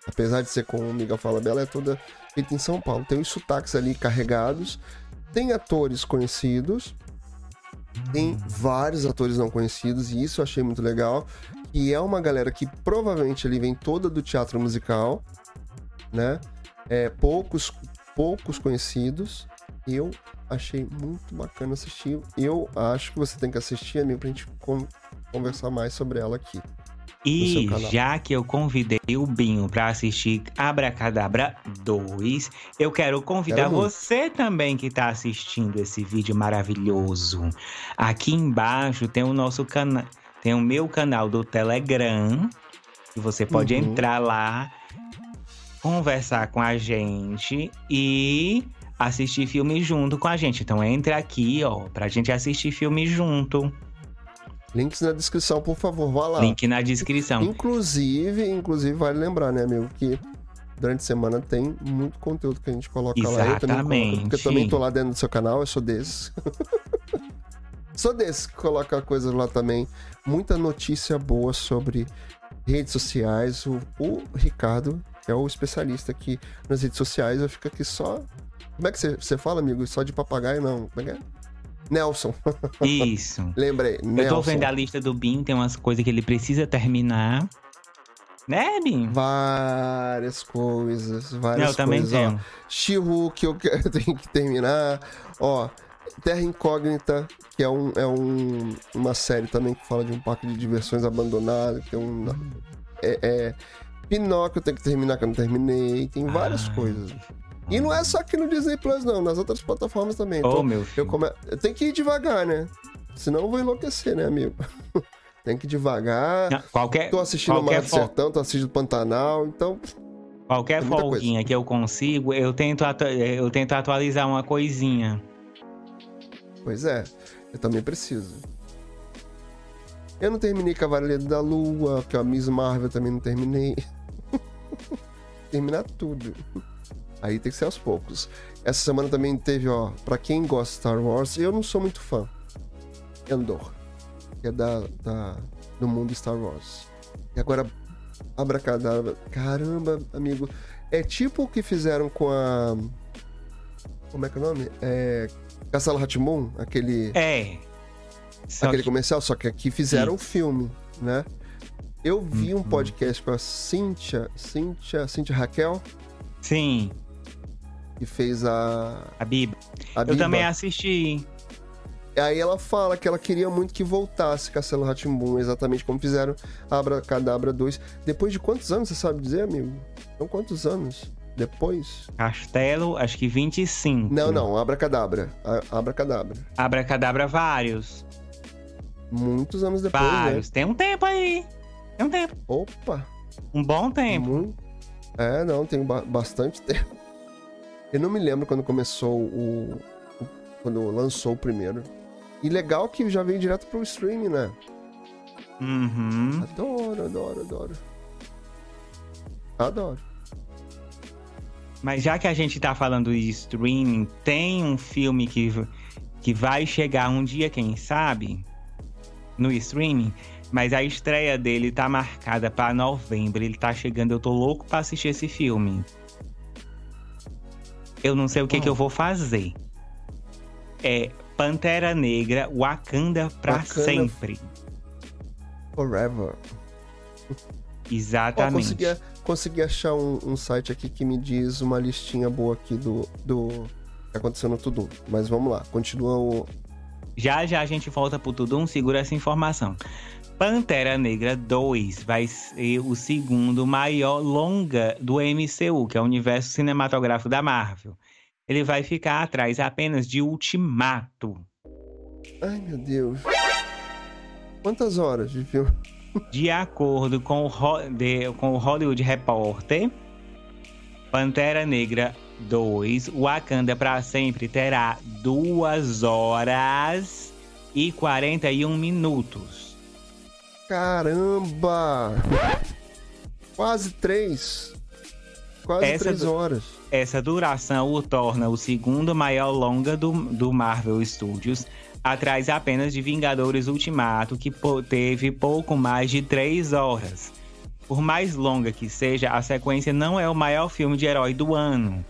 S2: Apesar de ser com o Miguel Falabella, é toda feita em São Paulo. Tem os sotaques ali carregados, tem atores conhecidos, tem vários atores não conhecidos e isso eu achei muito legal. E é uma galera que provavelmente ali vem toda do teatro musical, né? É, poucos, poucos conhecidos. Eu achei muito bacana assistir. Eu acho que você tem que assistir, amigo, pra gente con- conversar mais sobre ela aqui.
S1: E já que eu convidei o Binho para assistir Abracadabra 2, eu quero convidar quero você também que está assistindo esse vídeo maravilhoso. Aqui embaixo tem o nosso canal, tem o meu canal do Telegram, que você pode uhum. entrar lá, conversar com a gente e assistir filme junto com a gente. Então entre aqui, ó, pra gente assistir filme junto.
S2: Links na descrição, por favor, vá lá.
S1: Link na descrição.
S2: Inclusive, inclusive vale lembrar, né, amigo, que durante a semana tem muito conteúdo que a gente coloca
S1: Exatamente. lá.
S2: Exatamente. porque eu também tô lá dentro do seu canal, eu sou desses. <laughs> sou desses que coloca coisas lá também. Muita notícia boa sobre redes sociais. O, o Ricardo, é o especialista aqui nas redes sociais, eu fico aqui só. Como é que você fala, amigo? Só de papagaio, não. Como é que é? Nelson. <laughs>
S1: Isso.
S2: Lembrei.
S1: Eu tô vendo a lista do Bin, tem umas coisas que ele precisa terminar. Né, Bin?
S2: Várias coisas, várias
S1: Não, eu também
S2: coisas.
S1: tenho.
S2: Shihu, que <laughs> eu tenho que terminar. Ó, Terra Incógnita, que é, um, é um, uma série também que fala de um parque de diversões abandonado. Tem um. É, é, Pinóquio tem que terminar, que eu não terminei. Tem várias Ai. coisas. E não é só aqui no Disney Plus, não, nas outras plataformas também.
S1: Oh, então, meu
S2: filho. Eu, come... eu tenho que ir devagar, né? Senão eu vou enlouquecer, né, amigo? <laughs> tem que ir devagar. Não,
S1: qualquer,
S2: tô assistindo o Mar do Sertão, tô assistindo Pantanal, então.
S1: Qualquer é folguinha coisa. que eu consigo, eu tento, atu... eu tento atualizar uma coisinha.
S2: Pois é, eu também preciso. Eu não terminei Cavaleiro da Lua, que a Miss Marvel também não terminei. <laughs> Terminar tudo. Aí tem que ser aos poucos. Essa semana também teve, ó, pra quem gosta de Star Wars, eu não sou muito fã. Endor. Que é da, da, do mundo Star Wars. E agora, Abracadabra. Caramba, amigo. É tipo o que fizeram com a. Como é que é o nome? É. Castelo Ratimun, aquele.
S1: É.
S2: Só aquele que... comercial, só que aqui fizeram o um filme, né? Eu vi um uhum. podcast com a Cíntia, Cíntia, Cíntia Raquel.
S1: Sim
S2: que fez a.
S1: A Biba. A Biba. Eu também assisti.
S2: Aí ela fala que ela queria muito que voltasse Castelo Ratimbum, exatamente como fizeram Abra Cadabra 2. Depois de quantos anos, você sabe dizer, amigo? Então, quantos anos depois?
S1: Castelo, acho que 25.
S2: Não, não, Abra Cadabra. Abra Cadabra.
S1: Abra Cadabra, vários.
S2: Muitos anos depois. Né? Vários.
S1: Né? Tem um tempo aí. Tem um tempo.
S2: Opa!
S1: Um bom tempo.
S2: Muito... É, não, tem ba bastante tempo. Eu não me lembro quando começou o, o. quando lançou o primeiro. E legal que já veio direto pro streaming, né?
S1: Uhum.
S2: Adoro, adoro, adoro. Adoro.
S1: Mas já que a gente tá falando de streaming, tem um filme que, que vai chegar um dia, quem sabe, no streaming, mas a estreia dele tá marcada para novembro. Ele tá chegando, eu tô louco para assistir esse filme eu não sei o que, oh. que eu vou fazer. É Pantera Negra, Wakanda pra Wakanda sempre.
S2: Forever.
S1: Exatamente.
S2: Oh, consegui, consegui, achar um, um, site aqui que me diz uma listinha boa aqui do, do que aconteceu no Tudum. Mas vamos lá, continua o.
S1: Já já a gente volta pro Tudum, segura essa informação. Pantera Negra 2 vai ser o segundo maior longa do MCU, que é o universo cinematográfico da Marvel. Ele vai ficar atrás apenas de Ultimato.
S2: Ai, meu Deus. Quantas horas de filme? <laughs>
S1: De acordo com o, de, com o Hollywood Reporter, Pantera Negra 2, Wakanda para sempre terá 2 horas e 41 minutos.
S2: Caramba! Quase três. Quase essa, três horas.
S1: Essa duração o torna o segundo maior longa do, do Marvel Studios, atrás apenas de Vingadores Ultimato, que teve pouco mais de três horas. Por mais longa que seja, a sequência não é o maior filme de herói do ano.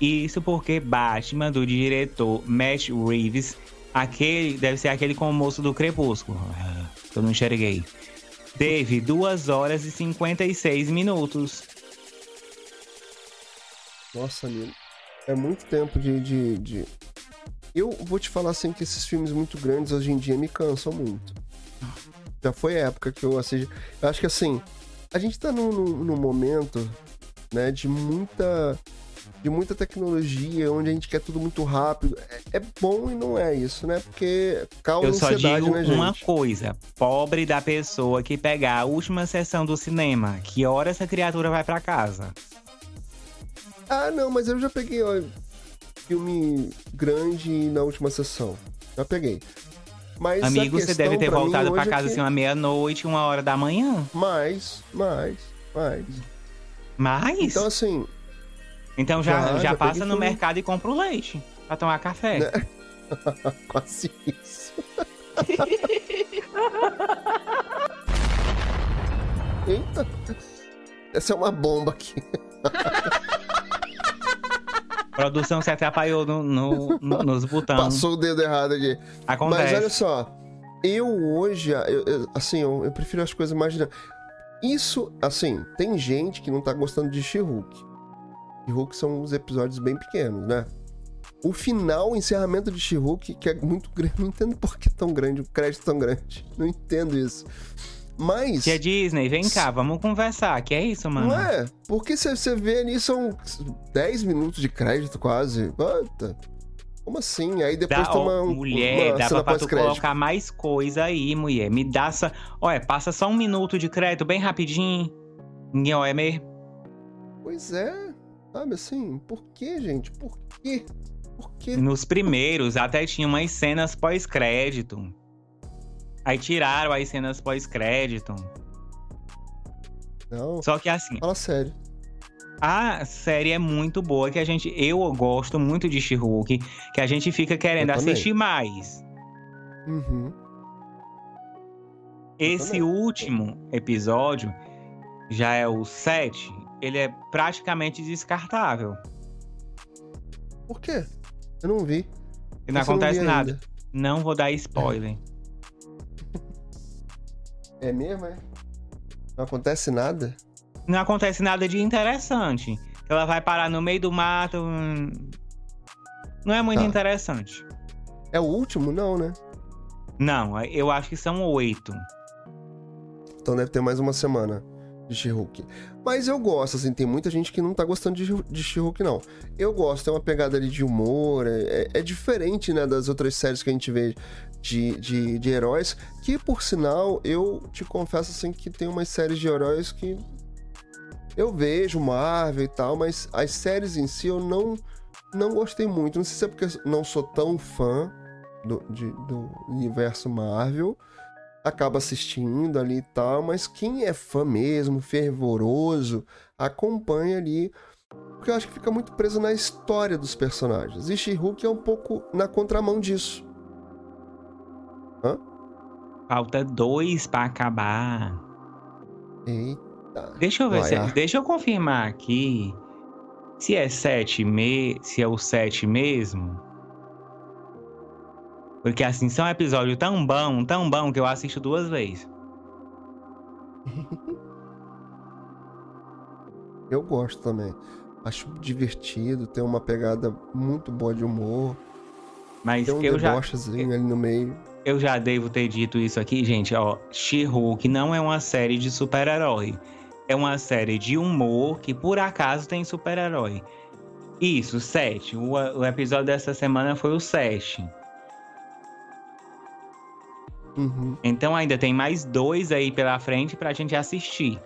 S1: Isso porque Batman, do diretor Matt Reeves, aquele deve ser aquele com o moço do Crepúsculo que eu não enxerguei. Teve 2 horas e 56 minutos.
S2: Nossa, amigo. É muito tempo de, de, de, Eu vou te falar assim que esses filmes muito grandes hoje em dia me cansam muito. Já foi a época que eu assisti. Eu acho que assim, a gente tá num, num, num momento, né, de muita de muita tecnologia, onde a gente quer tudo muito rápido. É, é bom e não é isso, né? Porque causa
S1: Eu só digo
S2: né,
S1: uma coisa: pobre da pessoa que pegar a última sessão do cinema. Que hora essa criatura vai pra casa?
S2: Ah, não, mas eu já peguei ó, filme grande na última sessão. Já peguei. Mas
S1: Amigo, você deve ter
S2: pra
S1: voltado pra
S2: hoje é
S1: casa
S2: que-
S1: assim uma meia-noite, uma hora da manhã.
S2: Mais, mais, mais.
S1: Mas.
S2: Então,
S1: Então, já,
S2: já-
S1: já,
S2: já
S1: passa no mercado e compra o leite pra tomar café.
S2: Né? <laughs> quase isso. <laughs> Eita. Essa é uma bomba aqui. <laughs>
S1: Produção se atrapalhou no, no- no- nos botões.
S2: Passou o dedo errado aqui.
S1: Acontece.
S2: Mas olha só, eu hoje, eu- eu- assim, eu, eu prefiro as coisas mais. Isso, assim, tem gente que não tá gostando de She-Hulk. She-Hulk são uns episódios bem pequenos, né? O final, o encerramento de She-Hulk, que é muito <laughs> grande. Não entendo por que tão grande, o crédito tão grande. <laughs> Não entendo isso. Mas.
S1: Tia Disney, vem cá, vamos conversar. Que é isso, mano?
S2: Não é? Porque você vê ali, são 10 minutos de crédito quase. Puta. Como assim? Aí depois
S1: Dá,
S2: tem
S1: ó,
S2: um-
S1: mulher, dá
S2: cena
S1: pra tu colocar mais coisa aí, mulher. Me dá essa. Olha, passa só um minuto de crédito, bem rapidinho. Ninguém olha mesmo.
S2: Pois é. Sabe assim? Por que, gente? Por quê? Por quê?
S1: Nos primeiros até tinha umas cenas pós-crédito. Aí tiraram as cenas pós-crédito.
S2: Não.
S1: Só que assim,
S2: Fala sério.
S1: a série é muito boa, que a gente. Eu gosto muito de She-Hulk, que a gente fica querendo assistir mais.
S2: Uhum.
S1: Esse último episódio, já é o 7, ele é praticamente descartável.
S2: Por quê? Eu não vi.
S1: E não acontece
S2: vi
S1: nada.
S2: ainda.
S1: Não vou dar spoiler.
S2: É mesmo, é? Não acontece nada?
S1: Não acontece nada de interessante. Ela vai parar no meio do mato. hum, Não é muito
S2: Tá.
S1: interessante.
S2: É o último? Não, né?
S1: Não, eu acho que são oito.
S2: Então deve ter mais uma semana de She-Hulk. Mas eu gosto, assim, tem muita gente que não tá gostando de, de She-Hulk, não. Eu gosto, tem uma pegada ali de humor, é, é- é diferente, né, das outras séries que a gente vê de, de, de heróis, que, por sinal, eu te confesso, assim, que tem umas séries de heróis que eu vejo, Marvel e tal, mas as séries em si eu não, não gostei muito. Não sei se é porque não sou tão fã do, de- do universo Marvel, acaba assistindo ali e tal, mas quem é fã mesmo, fervoroso, acompanha ali, porque eu acho que fica muito preso na história dos personagens. E She-Hulk é um pouco na contramão disso.
S1: Falta dois pra acabar.
S2: Eita.
S1: Deixa eu ver se. é. Deixa eu confirmar aqui. Se é sete me... se é o sete mesmo. Porque assim, são episódios tão bom, tão bom que eu assisto duas vezes. <laughs>
S2: Eu gosto também. Acho divertido, tem uma pegada muito boa de humor,
S1: Mas
S2: tem um
S1: eu já,
S2: ali no meio.
S1: eu já devo ter dito isso aqui, gente. Ó, She-Hulk não é uma série de super-herói. É uma série de humor que por acaso tem super-herói. Isso, sete. O, o episódio dessa semana foi o sete.
S2: Uhum.
S1: Então ainda tem mais dois aí pela frente pra gente assistir.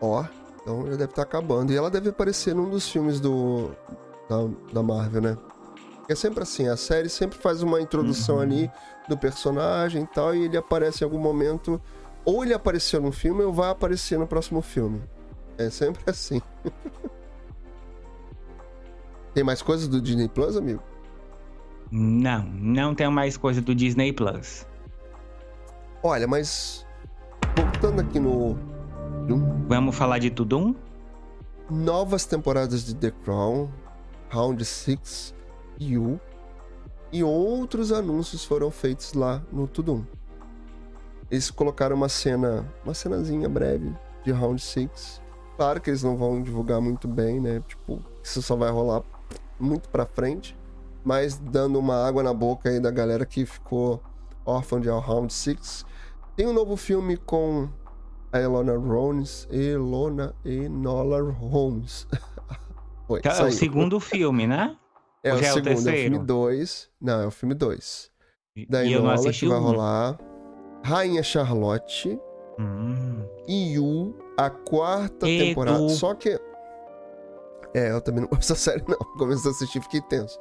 S2: Ó, então já deve estar acabando. E ela deve aparecer num dos filmes do da, da Marvel, né? É sempre assim, a série sempre faz uma introdução
S1: Uhum.
S2: ali do personagem e tal, e ele aparece em algum momento. Ou ele apareceu num filme ou vai aparecer no próximo filme. É sempre <laughs> assim. Tem mais coisas do Disney Plus, amigo?
S1: Não, não tem mais coisa do Disney Plus.
S2: Olha, mas. Voltando aqui no.
S1: Vamos falar de tudo um?
S2: novas temporadas de The Crown, Round 6, You e outros anúncios foram feitos lá no Tudum. Eles colocaram uma cena, uma cenazinha breve de Round 6. Claro que eles não vão divulgar muito bem, né? Tipo, isso só vai rolar muito pra frente, mas dando uma água na boca aí da galera que ficou órfã de Round Six. Tem um novo filme com a Elona Holmes. Elona Enola Holmes. <laughs>
S1: Foi, é o segundo filme, né?
S2: É o, é segundo, é o filme 2. Não, é o filme 2. Da Enola que vai rolar. Rainha Charlotte. Hum. Yu, a quarta Edu. temporada. Só que. É, eu também não gosto dessa série, não. Comecei a assistir fiquei tenso.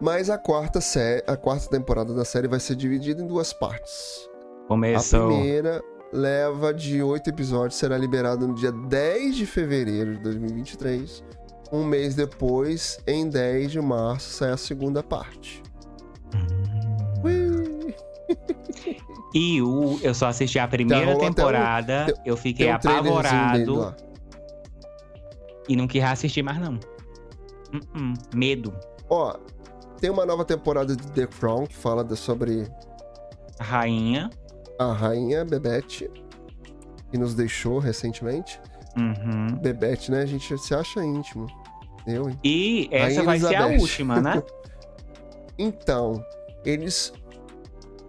S2: Mas a quarta, série, a quarta temporada da série vai ser dividida em duas partes.
S1: Começou.
S2: A primeira leva de oito episódios será liberada no dia 10 de fevereiro de 2023. Um mês depois, em 10 de março, sai a segunda parte.
S1: Hum. e o, eu só assisti a primeira temporada, um, eu fiquei um apavorado. E não quis assistir mais, não. Uh -uh, medo.
S2: Ó, tem uma nova temporada de The Crown que fala sobre.
S1: A rainha.
S2: A rainha Bebete, que nos deixou recentemente.
S1: Uhum.
S2: Bebete, né? A gente se acha íntimo. Eu, hein?
S1: E essa rainha vai Elizabeth. ser a última, né? <laughs>
S2: então, eles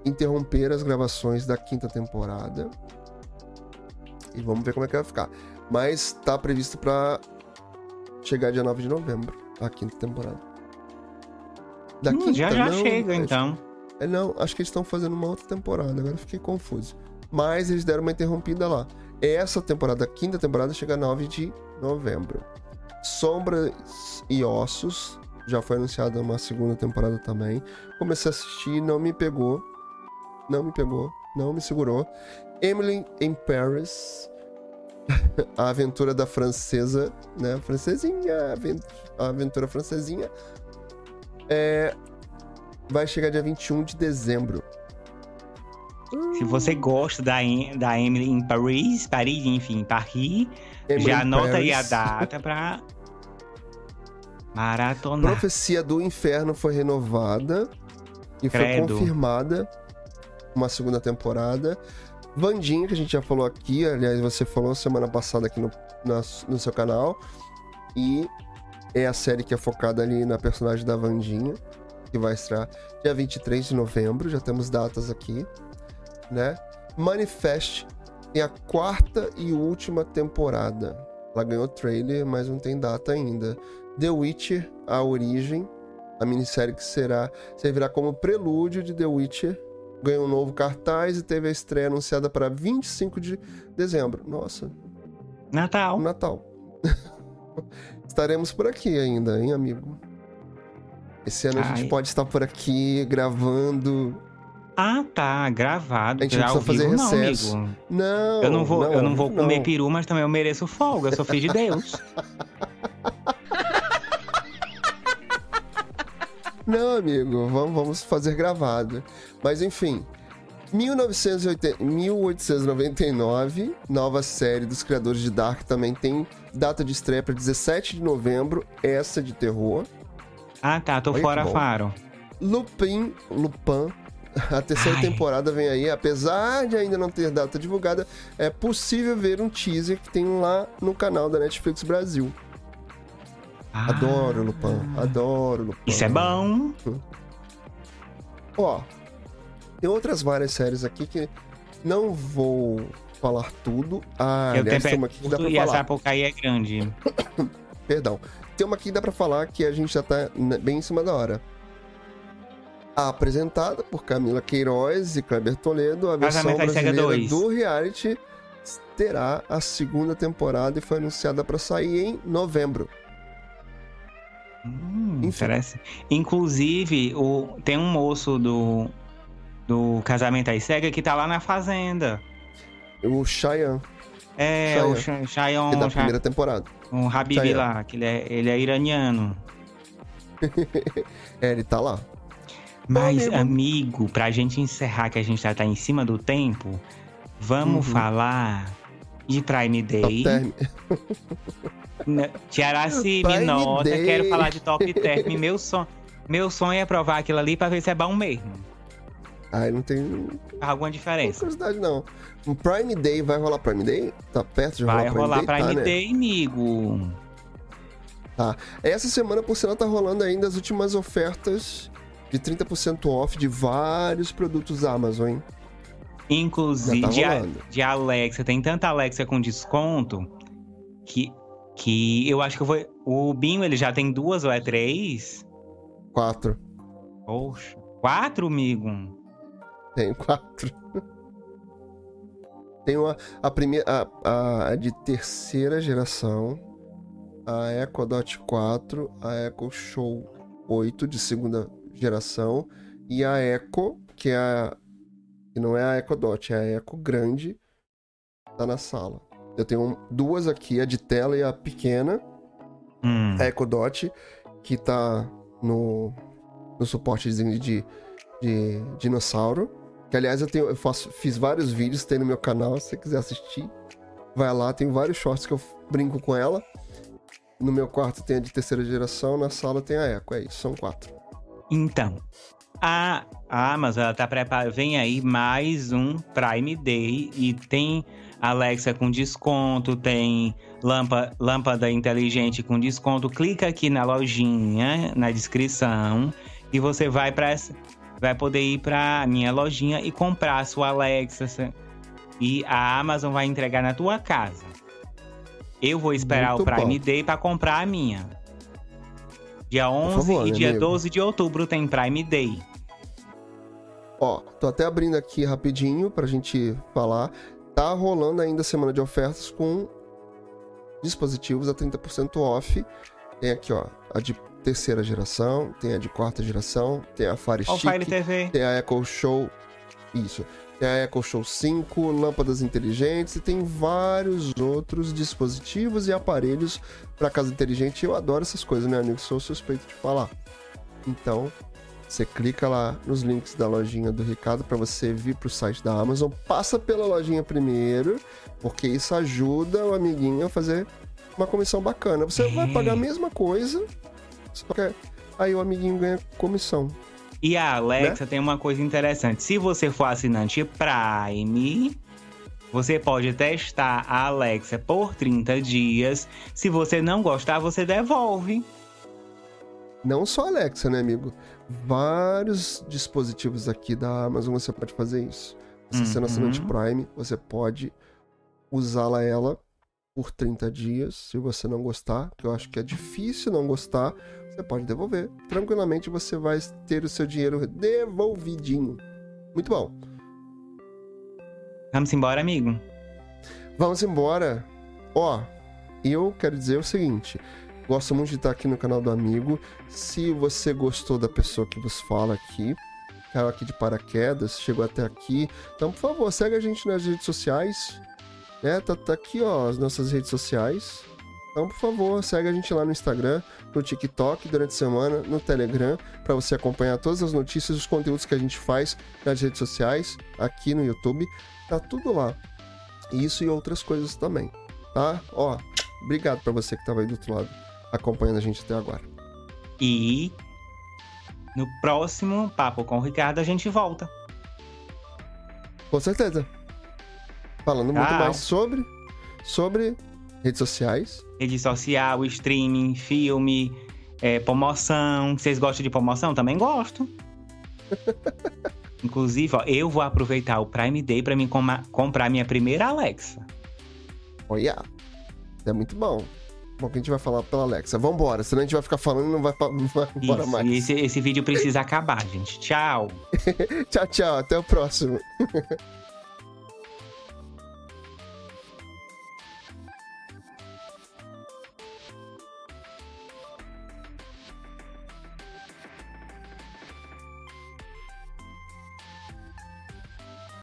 S2: interromperam as gravações da quinta temporada. E vamos ver como é que vai ficar. Mas tá previsto para chegar dia 9 de novembro, a quinta temporada.
S1: Da hum, quinta, já já não, chega, acho, então.
S2: É, não, acho que eles estão fazendo uma outra temporada, agora fiquei confuso. Mas eles deram uma interrompida lá. Essa temporada, a quinta temporada, chega 9 de novembro. Sombras e Ossos, já foi anunciada uma segunda temporada também. Comecei a assistir, não me pegou. Não me pegou, não me segurou. Emily in Paris, <laughs> a aventura da francesa, né? Francesinha, a aventura francesinha é, vai chegar dia 21 de dezembro.
S1: Se você gosta da, da Emily em Paris, Paris, enfim, Paris, Emily já anota Paris. aí a data pra maratonar.
S2: Profecia do Inferno foi renovada e Credo. foi confirmada uma segunda temporada. Vandinha, que a gente já falou aqui, aliás, você falou semana passada aqui no, na, no seu canal. E é a série que é focada ali na personagem da Vandinha, que vai estrear dia 23 de novembro, já temos datas aqui, né? Manifest tem a quarta e última temporada. Ela ganhou trailer, mas não tem data ainda. The Witcher, a origem, a minissérie que será servirá como prelúdio de The Witcher, ganhou um novo cartaz e teve a estreia anunciada para 25 de dezembro. Nossa.
S1: Natal.
S2: Natal. Estaremos por aqui ainda, hein, amigo? Esse ano Ai. a gente pode estar por aqui gravando.
S1: Ah, tá, gravado.
S2: A gente precisa fazer recesso. Não,
S1: não, eu não vou, não, eu não vou comer peru, mas também eu mereço folga, eu sou filho de Deus. <laughs>
S2: não, amigo, vamos, vamos fazer gravado. Mas enfim, 1980, 1899, nova série dos criadores de Dark também tem data de estreia para 17 de novembro, essa de terror.
S1: Ah, tá, tô Olha fora Faro.
S2: Lupin, Lupin, a terceira Ai. temporada vem aí, apesar de ainda não ter data divulgada, é possível ver um teaser que tem lá no canal da Netflix Brasil. Ah. Adoro Lupin, adoro Lupin.
S1: Isso é bom.
S2: Ó, tem outras várias séries aqui que não vou falar tudo. Ah,
S1: eu aliás, tem uma aqui que dá pra e falar. essa Sapucaí é grande. <coughs>
S2: Perdão. Tem uma aqui que dá pra falar que a gente já tá bem em cima da hora. Apresentada por Camila Queiroz e Kleber Toledo, a versão brasileira do reality terá a segunda temporada e foi anunciada para sair em novembro.
S1: Hum, interessa. Inclusive, o, tem um moço do do Casamento às Cegas que tá lá na Fazenda.
S2: O Cheyenne.
S1: É, Cheyenne, o Cheyenne.
S2: É da primeira temporada.
S1: O Habib Cheyenne. lá, que ele é, ele é iraniano. <laughs>
S2: é, ele tá lá.
S1: Mas, ah, amigo, pra gente encerrar, que a gente já tá em cima do tempo, vamos uhum. falar de Prime Day. Tiaraci, me nota, Day. quero falar de Top Term. Meu, son... Meu sonho é provar aquilo ali pra ver se é bom mesmo.
S2: Aí não tem.
S1: Alguma diferença?
S2: curiosidade, não. Um Prime Day vai rolar Prime Day? Tá perto de rolar
S1: Prime
S2: rolar
S1: Day? Vai rolar Prime
S2: tá, né?
S1: Day, né? amigo.
S2: Tá. Essa semana, por sinal, tá rolando ainda as últimas ofertas de 30% off de vários produtos Amazon, hein?
S1: Inclusive,
S2: tá
S1: de, a- de Alexa, tem tanta Alexa com desconto que, que eu acho que eu vou. O Binho ele já tem duas ou é três?
S2: Quatro.
S1: Poxa, quatro, amigo?
S2: Tenho quatro. <laughs> Tenho a, a primeira. A, a de terceira geração. A Echo Dot 4. A Echo Show 8 de segunda geração. E a Echo, que é a. Que não é a Echo Dot, é a Echo grande. Tá na sala. Eu tenho duas aqui, a de tela e a pequena.
S1: Hum.
S2: a Echo Dot, que tá no, no suporte de, de, de dinossauro. Que aliás eu, tenho, eu faço, fiz vários vídeos, tem no meu canal, se você quiser assistir. Vai lá, tem vários shorts que eu brinco com ela. No meu quarto tem a de terceira geração, na sala tem a Echo, é isso, são quatro.
S1: Então, a Amazon ela tá preparando. Vem aí mais um Prime Day e tem Alexa com desconto, tem lâmpada, lâmpada inteligente com desconto. Clica aqui na lojinha, na descrição, e você vai para vai poder ir para minha lojinha e comprar a sua Alexa. E a Amazon vai entregar na tua casa. Eu vou esperar
S2: Muito
S1: o Prime
S2: bom.
S1: Day para comprar a minha. Dia 11
S2: favor,
S1: e
S2: meu
S1: dia
S2: amigo.
S1: 12 de outubro tem Prime Day.
S2: Ó, tô até abrindo aqui rapidinho pra gente falar. Tá rolando ainda a semana de ofertas com dispositivos a 30% off. Tem aqui, ó, a de terceira geração, tem a de quarta geração, tem a Fire
S1: o
S2: Stick,
S1: Fire TV.
S2: tem a Echo Show. Isso. Tem a Echo Show 5, lâmpadas inteligentes e tem vários outros dispositivos e aparelhos para casa inteligente. Eu adoro essas coisas, né, amigo? Sou suspeito de falar. Então, você clica lá nos links da lojinha do Ricardo para você vir pro site da Amazon. Passa pela lojinha primeiro, porque isso ajuda o amiguinho a fazer uma comissão bacana. Você vai
S1: É.
S2: pagar a mesma coisa, só que aí o amiguinho ganha comissão.
S1: E a Alexa
S2: Né?
S1: tem uma coisa interessante. Se você for assinante Prime, você pode testar a Alexa por 30 dias. Se você não gostar, você devolve.
S2: Não só a Alexa, né, amigo? Vários dispositivos aqui da Amazon você pode fazer isso. Você sendo
S1: Uhum.
S2: assinante Prime, você pode usá-la ela por 30 dias. Se você não gostar, que eu acho que é difícil não gostar, você pode devolver. Tranquilamente você vai ter o seu dinheiro devolvidinho. Muito bom.
S1: Vamos embora, amigo.
S2: Vamos embora. Ó, eu quero dizer o seguinte. Gosto muito de estar aqui no canal do amigo. Se você gostou da pessoa que vos fala aqui, caiu aqui de paraquedas, chegou até aqui, então, por favor, segue a gente nas redes sociais. Né? Tá, tá aqui, ó, as nossas redes sociais. Então, por favor, segue a gente lá no Instagram, no TikTok durante a semana, no Telegram, para você acompanhar todas as notícias, os conteúdos que a gente faz nas redes sociais, aqui no YouTube. Tá tudo lá. Isso e outras coisas também, tá? Ó, obrigado pra você que tava aí do outro lado acompanhando a gente até agora.
S1: E no próximo Papo com o Ricardo a gente volta.
S2: Com certeza. Falando muito
S1: Tchau.
S2: mais sobre sobre redes sociais.
S1: Rede social, streaming, filme, é, promoção. Vocês gostam de promoção? Também gosto. <laughs> Inclusive, ó, eu vou aproveitar o Prime Day pra mim coma- comprar minha primeira Alexa.
S2: Olha. É muito bom. Bom, que a gente vai falar pela Alexa. Vambora, senão a gente vai ficar falando e não vai, não vai embora
S1: Isso,
S2: mais.
S1: esse, esse vídeo precisa acabar, gente. Tchau. <laughs>
S2: Tchau, tchau. Até o próximo. <laughs>